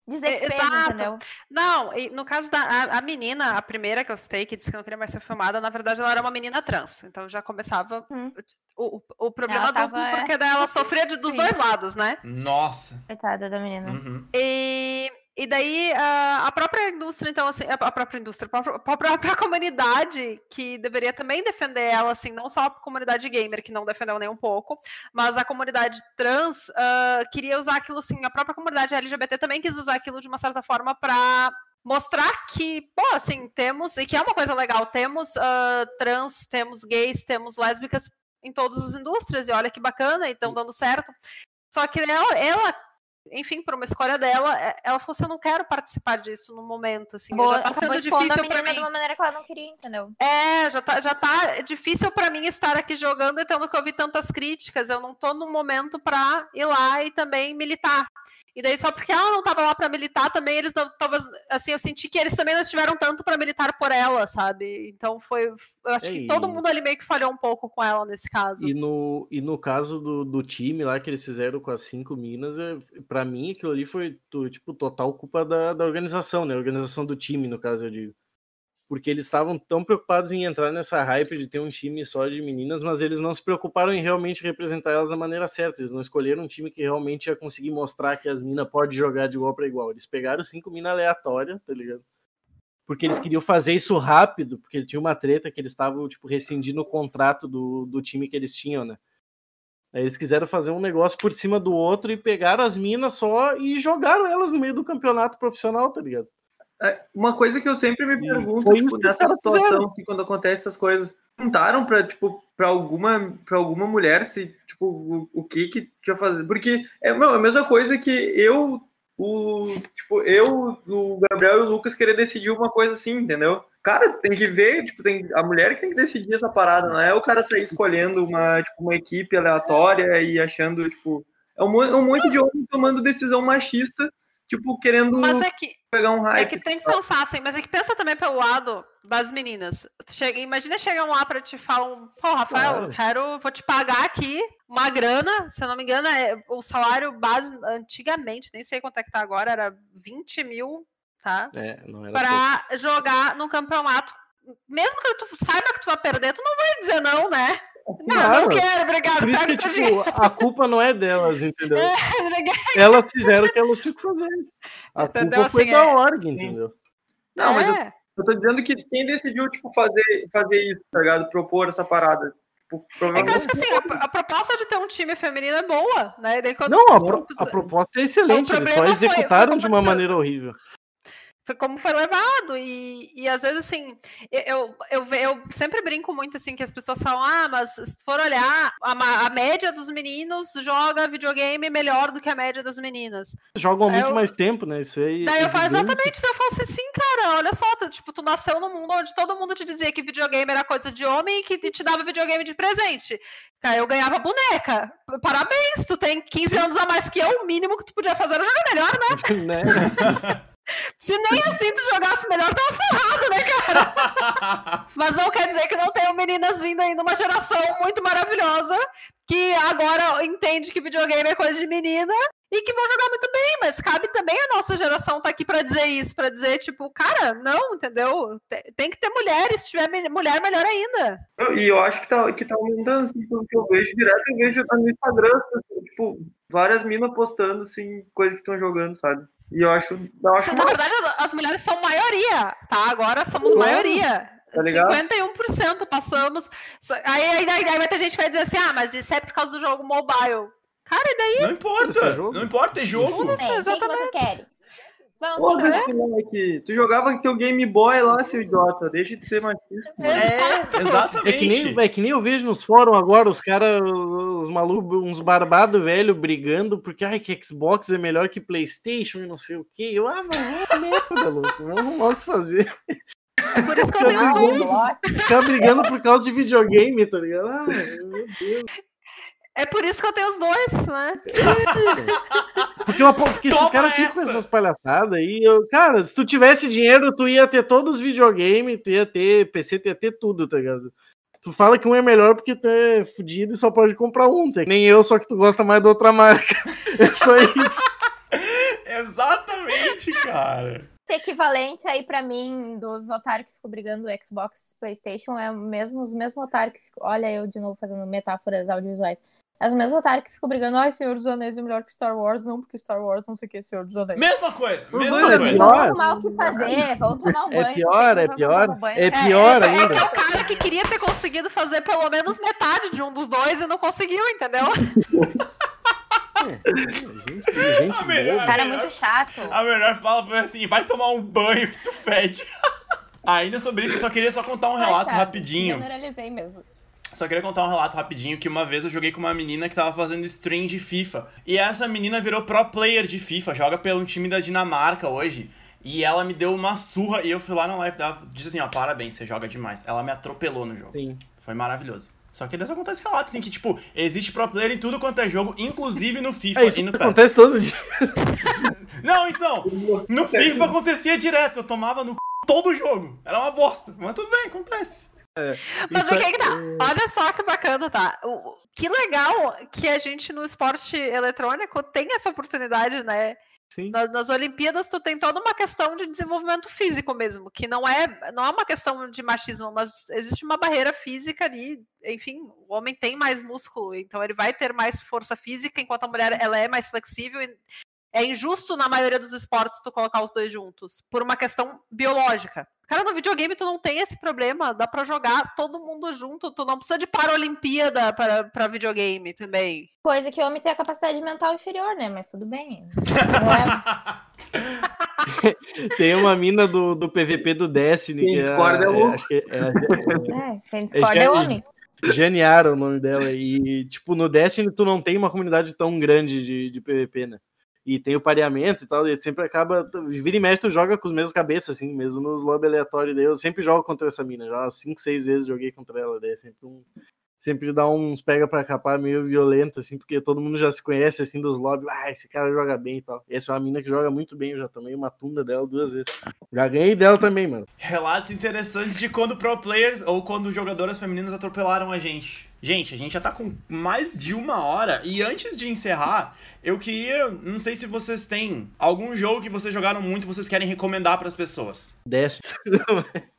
dizer que Exato. fez, entendeu? Não, e no caso da a, a, menina, a primeira que eu citei, que disse que não queria mais ser filmada, na verdade ela era uma menina trans. Então já começava hum. o, o, o, problema tava, duplo, porque daí ela sofria de, dos Sim. dois lados, né? Nossa! Coitada da menina. Uhum. E e daí a própria indústria, então, assim, a própria indústria, a própria comunidade que deveria também defender ela, assim, não só a comunidade gamer, que não defendeu nem um pouco, mas a comunidade trans uh, queria usar aquilo, assim, a própria comunidade LGBT também quis usar aquilo de uma certa forma para mostrar que, pô, assim, temos, e que é uma coisa legal, temos uh, trans, temos gays, temos lésbicas em todas as indústrias, e olha que bacana, e estão dando certo. Só que ela, ela enfim, por uma escolha dela, é, ela falou assim: eu não quero participar disso no momento, assim. Boa, já tá sendo difícil para mim. de uma maneira que ela não queria, entendeu? É, já tá, já tá difícil para mim estar aqui jogando e tendo que ouvir tantas críticas. Eu não tô no momento para ir lá e também militar. E daí, só porque ela não estava lá para militar, também eles não. Talvez, assim, eu senti que eles também não estiveram tanto para militar por ela, sabe? Então foi. Eu acho que todo mundo ali meio que falhou um pouco com ela nesse caso. E no, e no caso do, do time lá que eles fizeram com as cinco minas, é, para mim aquilo ali foi, tipo, total culpa da, da organização, né? A organização do time, no caso, eu digo porque eles estavam tão preocupados em entrar nessa hype de ter um time só de meninas, mas eles não se preocuparam em realmente representar elas da maneira certa. Eles não escolheram um time que realmente ia conseguir mostrar que as minas podem jogar de igual para igual. Eles pegaram cinco minas aleatórias, tá ligado? Porque eles queriam fazer isso rápido, porque tinha uma treta que eles estavam, tipo, rescindindo o contrato do, do time que eles tinham, né? Aí eles quiseram fazer um negócio por cima do outro e pegaram as minas só e jogaram elas no meio do campeonato profissional, tá ligado? É, uma coisa que eu sempre me pergunto, tipo, nessa situação, assim, quando acontece essas coisas, perguntaram para tipo, para alguma, pra alguma mulher se, tipo, o, o que que tinha fazer? Porque é meu, a mesma coisa que eu, o, tipo, eu, o Gabriel e o Lucas querer decidir uma coisa assim, entendeu? Cara, tem que ver, tipo, tem a mulher que tem que decidir essa parada, não é o cara sair escolhendo uma, tipo, uma equipe aleatória e achando, tipo, é um, um monte de homem tomando decisão machista tipo, querendo mas é que, pegar um hype. É que tem que pensar assim, mas é que pensa também pelo lado das meninas. Chega, imagina chegar lá para te falar, um, pô, Rafael, claro. quero, vou te pagar aqui uma grana, se eu não me engano, é, o salário base antigamente, nem sei quanto é que tá agora, era 20 mil, tá? É, não era pra pouco. jogar no campeonato. Mesmo que tu saiba que tu vai perder, tu não vai dizer não, né? Não, não quero, obrigado. Por isso que, tipo, a culpa não é delas, entendeu? É, elas fizeram o que elas tinham que fazer. A entendeu? culpa foi assim, da é... org, entendeu? Não, mas eu, é. eu tô dizendo que quem decidiu, tipo, fazer, fazer isso, tá ligado? Propor essa parada. Tipo, é que eu acho que assim, a, a, proposta de ter um time feminino é boa, né? Daí, não, a, pro, a, proposta é excelente, eles só executaram foi, foi de uma maneira horrível foi como foi levado. E, e às vezes, assim, eu, eu, eu sempre brinco muito assim que as pessoas falam: ah, mas se for olhar, a, a média dos meninos joga videogame melhor do que a média das meninas. Jogam muito eu, mais tempo, né? Isso aí. Daí eu falo exatamente, eu falo assim, sim, cara, olha só, tu, tipo, tu nasceu num mundo onde todo mundo te dizia que videogame era coisa de homem e que te dava videogame de presente. Cara, eu ganhava boneca. Parabéns, tu tem 15 anos a mais que eu, o mínimo que tu podia fazer era jogar melhor, né? né? Se nem assim tu jogasse melhor, tava ferrado, né, cara? Mas não quer dizer que não tenham meninas vindo aí numa geração muito maravilhosa que agora entende que videogame é coisa de menina e que vão jogar muito bem, mas cabe também a nossa geração tá aqui para dizer isso, para dizer, tipo, cara, não, entendeu? Tem que ter mulheres, se tiver mulher, melhor ainda. E eu acho que tá, que tá aumentando, assim, pelo que eu vejo direto, eu vejo no Instagram, assim, tipo, várias minas postando, assim, coisas que estão jogando, sabe? E eu acho. Eu acho Na verdade, as mulheres são maioria, tá? Agora somos maioria. Tá 51% passamos. Aí, aí, aí, aí vai ter gente que vai dizer assim: ah, mas isso é por causa do jogo mobile. Cara, e daí? Não importa, não importa, é jogo. É, exatamente. Que você quer? Esse moleque. Tu jogava com teu Game Boy lá, seu idiota. Deixa de ser machista. mano. É, exatamente. É que, nem, é que nem eu vejo nos fóruns agora, os caras, os malucos, uns barbados velho brigando porque ai, que Xbox é melhor que Playstation e não sei o que. Eu, ah, mas é merda, louco. Vamos arrumar o que fazer. É por isso que eu tenho Ah, os dois. Ficar brigando por causa de videogame, tá ligado? Ah, meu Deus. É por isso que eu tenho os dois, né? Porque, uma, porque esses caras ficam com essa! essas palhaçadas aí. Eu, cara, se tu tivesse dinheiro, tu ia ter todos os videogames, tu ia ter PC, tu ia ter tudo, tá ligado? Tu fala que um é melhor porque tu é fudido e só pode comprar um. Tá? Nem eu, só que tu gosta mais da outra marca. É só isso. Exatamente, cara. Esse equivalente aí pra mim dos otários que ficam brigando do Xbox Playstation é mesmo, os mesmos otários que ficam. Olha, eu de novo fazendo metáforas audiovisuais. É os mesmos otários que ficam brigando, ai, Senhor dos Anéis é melhor que Star Wars, não, porque Star Wars não sei o que, Senhor dos Anéis. Mesma coisa, mesma é coisa. pior. Vão arrumar o que fazer, vão tomar um banho. É pior, é vocês pior. vão tomar um banho. É pior é, ainda. É, é o cara que queria ter conseguido fazer pelo menos metade de um dos dois e não conseguiu, entendeu? Gente, gente melhor. O cara é muito chato. A melhor fala foi assim: vai tomar um banho que tu fede. Ainda sobre isso, eu só queria só contar um relato rapidinho. Generalizei mesmo. Só queria contar um relato rapidinho que uma vez eu joguei com uma menina que tava fazendo stream de FIFA. E essa menina virou pro player de FIFA, joga pelo time da Dinamarca hoje. E ela me deu uma surra e eu fui lá na live dela disse assim, ó, parabéns, você joga demais. Ela me atropelou no jogo. Sim. Foi maravilhoso. Só que só contar esse relato, assim, que, tipo, existe pro player em tudo quanto é jogo, inclusive no FIFA É isso e no PES. acontece todo dia. Não, então, no FIFA acontecia direto, eu tomava no c... todo jogo. Era uma bosta, mas tudo bem, acontece. Mas Isso o que é- que tá? Olha só que bacana, tá? O- que legal que a gente no esporte eletrônico tem essa oportunidade, né? Sim. Na- Nas Olimpíadas, tu tem toda uma questão de desenvolvimento físico mesmo, que não é, não é uma questão de machismo, mas existe uma barreira física ali. Enfim, o homem tem mais músculo, então ele vai ter mais força física, enquanto a mulher ela é mais flexível. É injusto na maioria dos esportes tu colocar os dois juntos, por uma questão biológica. Cara, no videogame tu não tem esse problema, dá pra jogar todo mundo junto, tu não precisa de Paralimpíada pra, pra videogame também. Coisa que o homem tem a capacidade mental inferior, né? Mas tudo bem. Não é... Tem uma mina do, do PVP do Destiny. Quem que discorda é louco. Acho que é, é, É, quem discorda é, É, homem. Janiara o nome dela. E, tipo, no Destiny tu não tem uma comunidade tão grande de, de PVP, né? E tem o pareamento e tal, e sempre acaba. Vira e mexe, tu joga com os mesmos cabeças, assim, mesmo nos lobby aleatórios daí. Eu sempre jogo contra essa mina. Já 5, 6 vezes joguei contra ela. Daí é sempre um. Sempre dá uns pega pra capar meio violento, assim, porque todo mundo já se conhece, assim, dos lobbies. Ah, esse cara joga bem e tal. Essa é uma mina que joga muito bem, eu já tomei uma tunda dela duas vezes. Já ganhei dela também, mano. Relatos interessantes de quando pro players ou quando jogadoras femininas atropelaram a gente. Gente, a gente já tá com mais de uma hora e antes de encerrar, eu queria, não sei se vocês têm algum jogo que vocês jogaram muito, vocês querem recomendar pras pessoas. Destiny.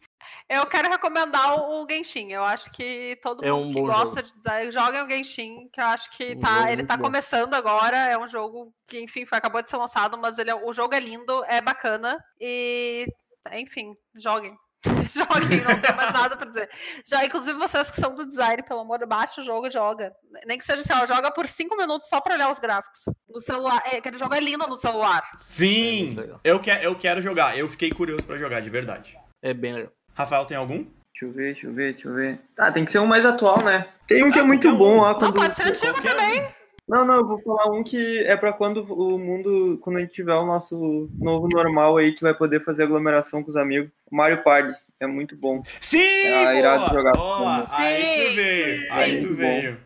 Eu quero recomendar o Genshin. Eu acho que todo É mundo um que gosta de design joga o Genshin, que eu acho que Um tá, jogo ele tá bom. começando agora. É um jogo que, enfim, foi, acabou de ser lançado, mas ele é- o jogo é lindo, é bacana e, enfim, joguem. joguem, não tem mais nada pra dizer. Já, inclusive vocês que são do design, pelo amor de baixa o jogo e joga. Nem que seja assim, ó, joga por cinco minutos só pra olhar os gráficos. No celular, é, aquele jogo é lindo no celular. Sim, eu, que, eu quero jogar, eu fiquei curioso pra jogar, de verdade. É bem legal. Rafael, tem algum? Deixa eu ver, deixa eu ver, deixa eu ver. Ah, tem que ser um mais atual, né? Tem um que é muito bom um. lá Não quando. pode ser antigo também. Não, não, eu vou falar um que é pra quando o mundo, quando a gente tiver o nosso novo normal aí, que vai poder fazer aglomeração com os amigos. Mario Party, é muito bom. Sim! Ah, irado boa, jogar. boa. Aí tu Sim, veio, aí tu Muito veio.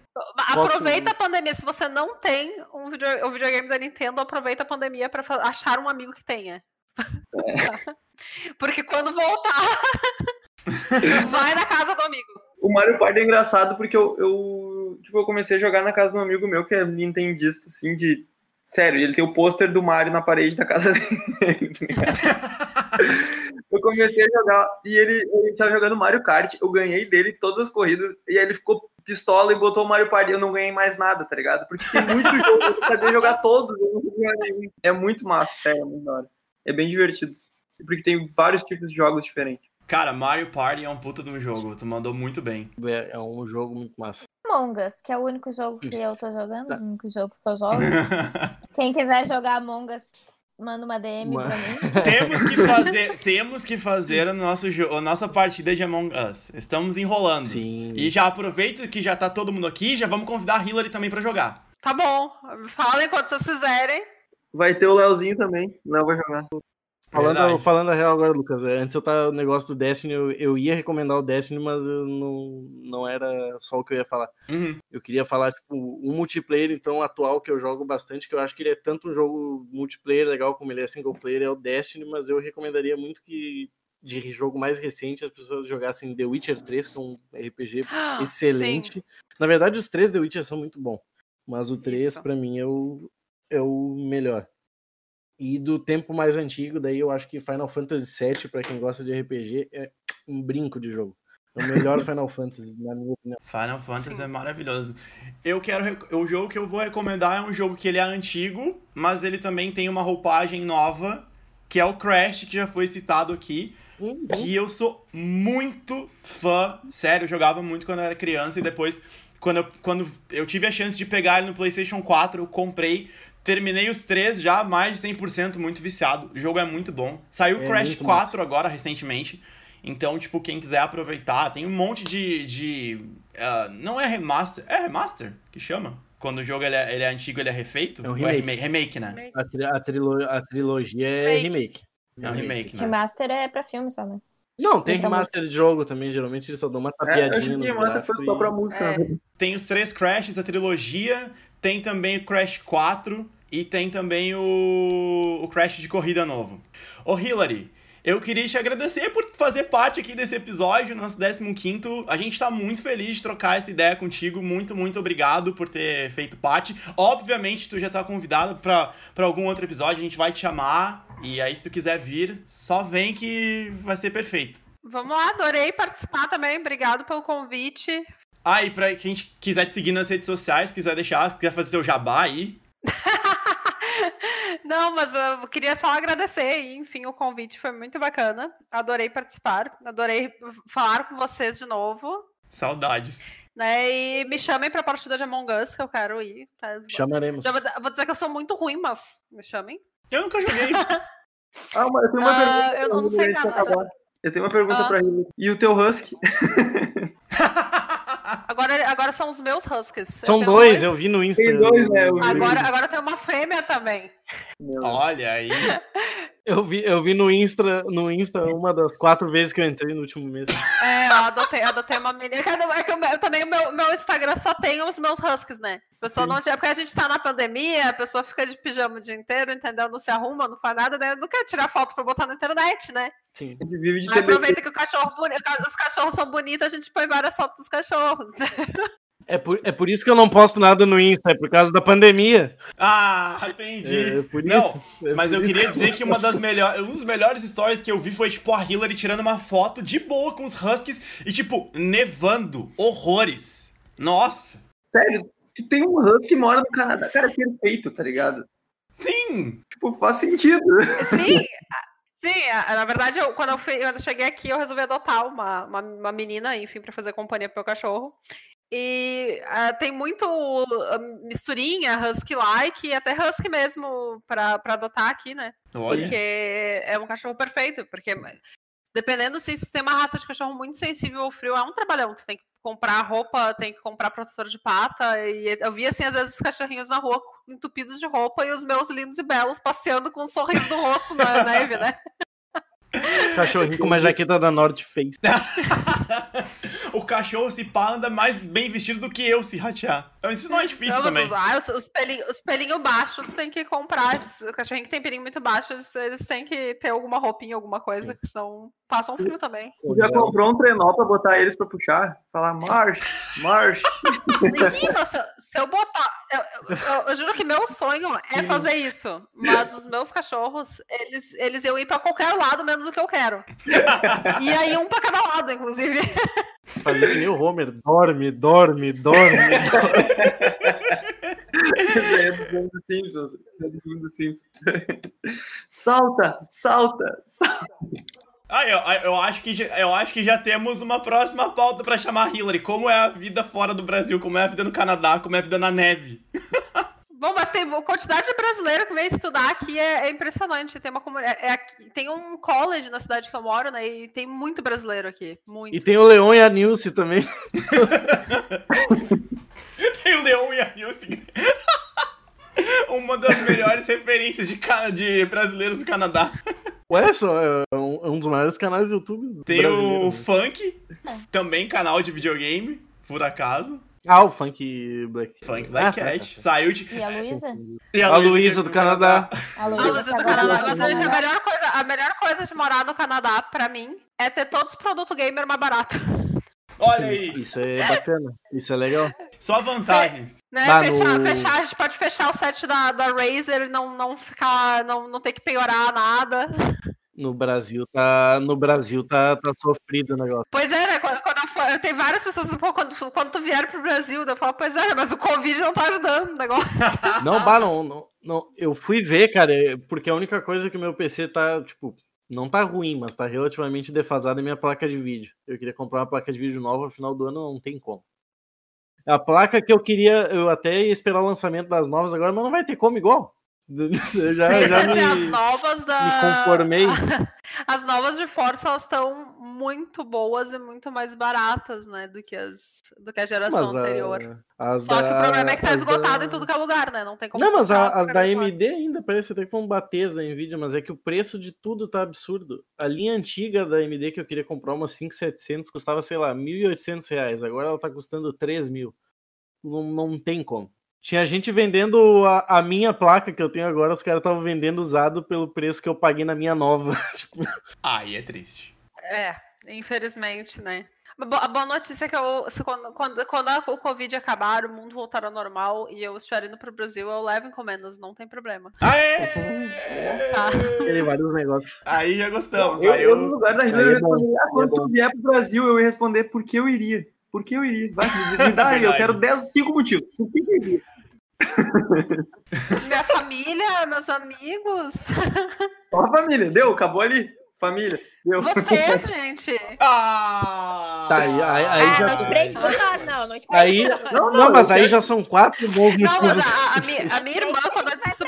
Aproveita a pandemia. Se você não tem um video, o videogame da Nintendo, aproveita a pandemia pra fa- achar um amigo que tenha. Porque quando voltar, vai na casa do amigo. O Mario Party é engraçado porque eu, eu, tipo, eu comecei a jogar na casa de um amigo meu que é nintendista, assim, de. Sério, ele tem o pôster do Mario na parede da casa dele. eu comecei a jogar e ele, ele tava jogando Mario Kart, eu ganhei dele todas as corridas, e aí ele ficou pistola e botou o Mario Party, eu não ganhei mais nada, tá ligado? Porque tem muito jogo, eu sabia jogar todos, eu não nenhum. É muito massa, sério, é muito da hora. É bem divertido. Porque tem vários tipos de jogos diferentes. Cara, Mario Party é um puta de um jogo, tu mandou muito bem. É é um jogo muito massa. Among Us, que é o único jogo que eu tô jogando, Tá. o único jogo que eu jogo. Quem quiser jogar Among Us, manda uma DM Mano. pra mim. Temos que fazer, temos que fazer o nosso a nossa partida de Among Us. Estamos enrolando. Sim. E já aproveito que já tá todo mundo aqui, já vamos convidar a Hillary também pra jogar. Tá bom. Falem quando vocês fizerem. Vai ter o Leozinho também. Não vai jogar. Falando, Verdade. falando a real agora, Lucas, é, antes eu tava no negócio do Destiny, eu, eu ia recomendar o Destiny, mas não, não era só o que eu ia falar. Uhum. Eu queria falar, tipo, um multiplayer, então, atual que eu jogo bastante, que eu acho que ele é tanto um jogo multiplayer legal como ele é single player, é o Destiny, mas eu recomendaria muito que de jogo mais recente as pessoas jogassem The Witcher 3, que é um RPG excelente. Na verdade, os três The Witcher são muito bons, mas o 3 Isso. pra mim é o, é o melhor. E do tempo mais antigo, daí eu acho que Final Fantasy VII, pra quem gosta de RPG, é um brinco de jogo. É o melhor Final Fantasy, na minha opinião. Final Fantasy Sim. é maravilhoso. Eu quero. rec- O jogo que eu vou recomendar é um jogo que ele é antigo, mas ele também tem uma roupagem nova, que é o Crash, que já foi citado aqui. Uhum. Que eu sou muito fã. Sério, eu jogava muito quando eu era criança e depois, quando eu, quando eu tive a chance de pegar ele no PlayStation 4, eu comprei. Terminei os três já, mais de 100%, muito viciado. O jogo é muito bom. Saiu o É Crash muito 4 agora, recentemente. Então, tipo, quem quiser aproveitar, tem um monte de. de ah, não é remaster. É remaster que chama? Quando o jogo ele é, ele é antigo, ele é refeito? É um Ou remake. remake, remake, né? A, tri- a, trilo- a trilogia é Remake. remake. É um remake, né? Remaster é pra filme só, né? Não, tem remaster de jogo também, geralmente eles só dão uma É, que nos Master foi só pra música. É. né? Tem os três Crashes, a trilogia. Tem também o Crash 4. E tem também o, o Crash de corrida novo. Ô, Hillary, eu queria te agradecer por fazer parte aqui desse episódio, nosso 15. A gente tá muito feliz de trocar essa ideia contigo. Muito, muito obrigado por ter feito parte. Obviamente, tu já tá convidado pra, pra algum outro episódio, a gente vai te chamar. E aí, se tu quiser vir, só vem que vai ser perfeito. Vamos lá, adorei participar também. Obrigado pelo convite. Ah, e pra quem quiser te seguir nas redes sociais, quiser deixar, se quiser fazer teu jabá aí. Não, mas eu queria só agradecer, e, enfim, o convite foi muito bacana. Adorei participar, adorei falar com vocês de novo. Saudades. Né? E me chamem pra partida de Among Us, que eu quero ir. Tá? Chamaremos. Já vou, dizer que eu sou muito ruim, mas me chamem. Eu nunca joguei. Ah, mas eu tenho uma Ah, pergunta. eu não pra sei nada. acabar. Eu tenho uma pergunta Ah. pra ele. E o teu Husky? Agora, agora são os meus Huskies. São tenho dois, eu vi no Insta. Tem dois, né? Eu. Agora, agora tem uma fêmea também. Meu, Olha aí. Eu vi, eu vi no Insta, no Insta uma das quatro vezes que eu entrei no último mês. É, eu adotei, adotei uma menina. É que eu, eu também o meu, meu Instagram só tem os meus Huskies, né? A pessoa não tinha. Porque a gente tá na pandemia, a pessoa fica de pijama o dia inteiro, entendeu? Não se arruma, não faz nada, né? Não quer tirar foto pra botar na internet, né? Sim. a gente vive de TBT. aproveita que o cachorro os cachorros são bonitos, a gente põe várias fotos dos cachorros. É por, é por isso que eu não posto nada no Insta, é por causa da pandemia. Ah, entendi. É, é por Não, isso. É Mas por eu isso. queria dizer que uma das melhores, um dos melhores stories que eu vi foi, tipo, a Hillary tirando uma foto de boa com os Huskies e, tipo, nevando. Horrores. Nossa. Sério, tem um Husky que mora no Canadá. Cara, é perfeito, tá ligado? Sim. Tipo, faz sentido. Sim, sim, na verdade, eu, quando eu, fui- quando eu cheguei aqui, eu resolvi adotar uma, uma, uma menina, enfim, pra fazer companhia pro meu cachorro. E ah, tem muito ah, misturinha, husky-like, e até husky mesmo pra, pra adotar aqui, né? Olha. Porque é um cachorro perfeito, porque dependendo se você tem uma raça de cachorro muito sensível ao frio, é um trabalhão. Tu tem que comprar roupa, tem que comprar protetor de pata. E eu vi, assim, às vezes, os cachorrinhos na rua entupidos de roupa e os meus lindos e belos passeando com um sorriso no rosto na neve, né? Cachorrinho com uma jaqueta da North Face. o cachorro se pá anda mais bem vestido do que eu se ratear. Isso não é difícil Não, também. os, ah, os, os, pelinhos, os pelinhos baixos, tu tem que comprar. Os cachorrinhos que tem pelinho muito baixo, eles, eles têm que ter alguma roupinha, alguma coisa, que senão passam frio também. Já comprou um trenó pra botar eles pra puxar? Falar march, march. Menina, se, se eu botar. Eu, eu- eu- eu juro que meu sonho é fazer isso. Mas os meus cachorros, eles, eles iam ir pra qualquer lado, menos o que eu quero. E aí, um pra cada lado, inclusive. Fazer que nem o Homer. Dorme, dorme, dorme. é do Simpsons. É do Simpsons. Salta, salta, salta. Ah, eu, eu, acho que, já- eu acho que já temos uma próxima pauta pra chamar a Hillary. Como é a vida fora do Brasil, como é a vida no Canadá, como é a vida na neve. Bom, mas tem a quantidade de brasileiro que vem estudar aqui é, é impressionante. Tem uma comunidade, é, é, tem um college na cidade que eu moro, né? E tem muito brasileiro aqui, muito. E tem o Leon e a Nilce também. tem o Leon e a Nilce. uma das melhores referências de, de brasileiros do Canadá. Ué, só é um, é um dos maiores canais do YouTube. Tem o Funk, também canal de videogame, por acaso. Ah, o Funk Black. Funk Black ah, Cat. Tá, tá. Saiu de. E a Luísa? E a, a Luísa do, do Canadá. A Luísa do Canadá. Mas a melhor, coisa, a melhor coisa de morar no Canadá, pra mim, é ter todos os produtos gamer mais barato. Olha aí! Isso é bacana, isso é legal. Só vantagens. Né, fechar, no... fechar, a gente pode fechar o set da, da Razer e não, não ficar. Não, não ter que piorar nada. No Brasil tá. No Brasil tá, tá sofrido o negócio. Pois é, né? Quando, quando eu, for, tem várias pessoas, pô, quando, quando tu vier pro Brasil, eu falo, pois é, mas o Covid não tá ajudando o negócio. Não, bah, não, não, não. Eu fui ver, cara, porque a única coisa que o meu PC tá, tipo, não tá ruim, mas tá relativamente defasada é minha placa de vídeo. Eu queria comprar uma placa de vídeo nova no final do ano, não tem como. A placa que eu queria, eu até ia esperar o lançamento das novas agora, mas não vai ter como igual. Eu já, já me, as novas da... me conformei. As novas de Força elas estão muito boas e muito mais baratas, né, do que as do que a geração mas anterior. A, Só da, que o problema é que tá esgotado da... em tudo que é lugar, né? Não tem como. Não, mas a, as da AMD ainda parece até como bater as da Nvidia, mas é que o preço de tudo tá absurdo. A linha antiga da AMD que eu queria comprar uma 5700 custava, sei lá, 1.800 reais. Agora ela tá custando 3 mil. Não, não tem como. Tinha gente vendendo a, a, minha placa que eu tenho agora, os caras estavam vendendo usado pelo preço que eu paguei na minha nova. tipo... Aí é triste. É, infelizmente, né? A boa notícia é que eu, quando, quando, quando o Covid acabar, o mundo voltar ao normal e eu estiver indo pro Brasil, eu levo encomendas, não tem problema. Aê! Tá. Tem vários negócios. Aí já gostamos. Eu, aí eu... eu no lugar da Hilary, eu respondi, ah, quando é tu vier pro Brasil, eu ia responder por que eu iria. Por que eu iria? Vai, me dá aí, eu quero 10, 5 motivos. Por que eu iria? Minha família, meus amigos. Ó a família, deu, acabou ali. Família, deu. Vocês, gente. Ah! Tá, aí, aí, aí ah, já... não te prende por nós, não. Não te prende aí, por nós. Não, não, mas aí já são quatro bons Não, mas a, a, minha, a minha irmã, quando eu disse...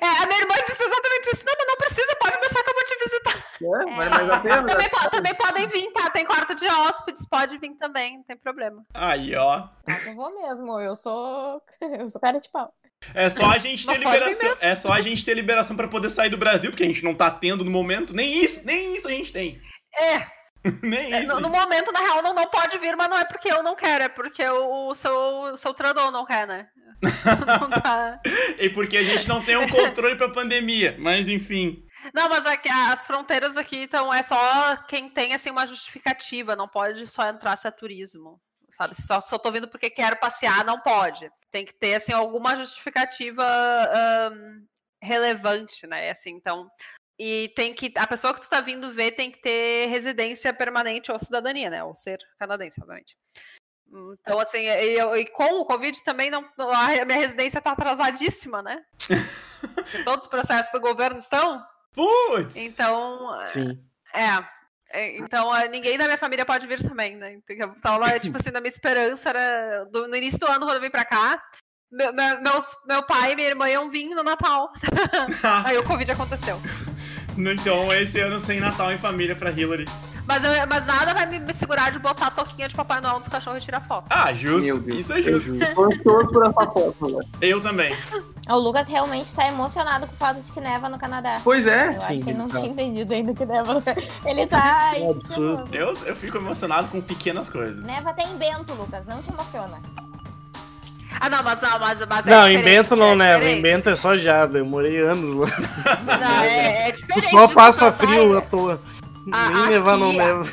É, a minha irmã disse exatamente isso. Não, mas não precisa, pode deixar que eu vou te visitar. É, mas pena. Também, pode, também podem vir, tá? Tem quarto de hóspedes, pode vir também, não tem problema. Aí, ó. Ah, eu vou mesmo, eu sou. Eu sou cara de pau. É só a gente ter liberação. É só a gente ter liberação para poder sair do Brasil, porque a gente não tá tendo no momento. Nem isso, nem isso a gente tem. É. nem é, isso. No, no, momento, na real, não, não pode vir, mas não é porque eu não quero, é porque o, o seu, o seu trador não quer, né? não tá. e porque a gente não tem um controle pra pandemia, mas enfim. Não, mas aqui, as fronteiras aqui, então, é só quem tem, assim, uma justificativa, não pode só entrar se é turismo, sabe? Se só, só tô vindo porque quero passear, não pode. Tem que ter, assim, alguma justificativa um, relevante, né? Assim, então... E tem que... A pessoa que tu tá vindo ver tem que ter residência permanente ou cidadania, né? Ou ser canadense, obviamente. Então, assim, e, e, com o Covid também não, a minha residência tá atrasadíssima, né? Todos os processos do governo estão. Putz! Então. Sim. É. é então, é, ninguém da minha família pode vir também, né? Então, tava, tipo assim, na minha esperança era. Do, no início do ano, quando eu vim pra cá, meu, meu, meus, meu pai e minha irmã iam vir no Natal. Aí o Covid aconteceu. Então, esse ano sem Natal em família pra Hillary. Mas, eu, mas nada vai me, me, segurar de botar a toquinha de Papai Noel nos cachorros e tirar foto. Ah, justo. Isso é justo. Estou por essa foto, né? Eu também. O Lucas realmente tá emocionado com o fato de que neva no Canadá. Pois é. Eu Sim, acho que ele não tá. tinha entendido ainda que neva no Ele tá. É eu, eu fico emocionado com pequenas coisas. Neva até em Bento, Lucas. Não te emociona. Ah, não, mas, não, mas, mas é Não, em Bento não é neva, em Bento é só jada, eu morei anos lá. Não, é, é diferente. Só passa frio à toa. A, Nem nevar não neva.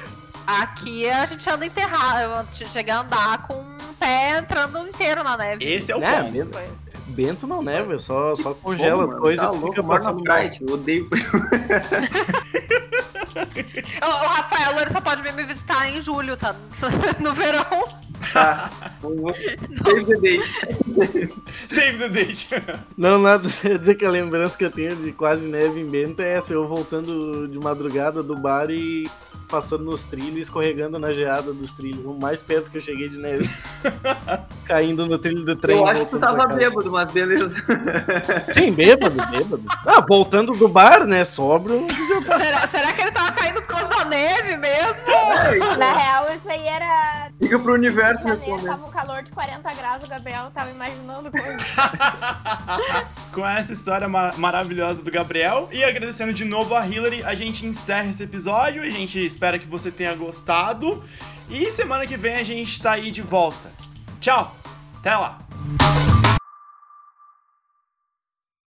Aqui a gente anda enterrado, chega a andar com um pé entrando inteiro na neve. Esse é o é, ponto. Bento, Bento não neva, só, só congela Pô, as coisas tá e fica passando Bright, eu odeio o, o Rafael ele só pode vir me visitar em julho, tá? No verão. Tá. Save the date. Save the date. Não, nada. Você dizer que a lembrança que eu tenho de quase neve em Bento é essa, eu voltando de madrugada do bar e passando nos trilhos, escorregando na geada dos trilhos. O mais perto que eu cheguei de neve. Caindo no trilho do trem. Eu acho que tu tava bêbado, mas beleza. Sim, bêbado, bêbado. Ah, voltando do bar, né? Sobro. Será, será que ele tava caindo por causa da neve mesmo? Na real, isso aí era. Fica pro universo, meu Janeiro, tava um calor de 40 graus, o Gabriel tava imaginando coisa. Com essa história mar maravilhosa do Gabriel e agradecendo de novo a Hillary, a gente encerra esse episódio. A gente espera que você tenha gostado. E semana que vem a gente tá aí de volta. Tchau, até lá!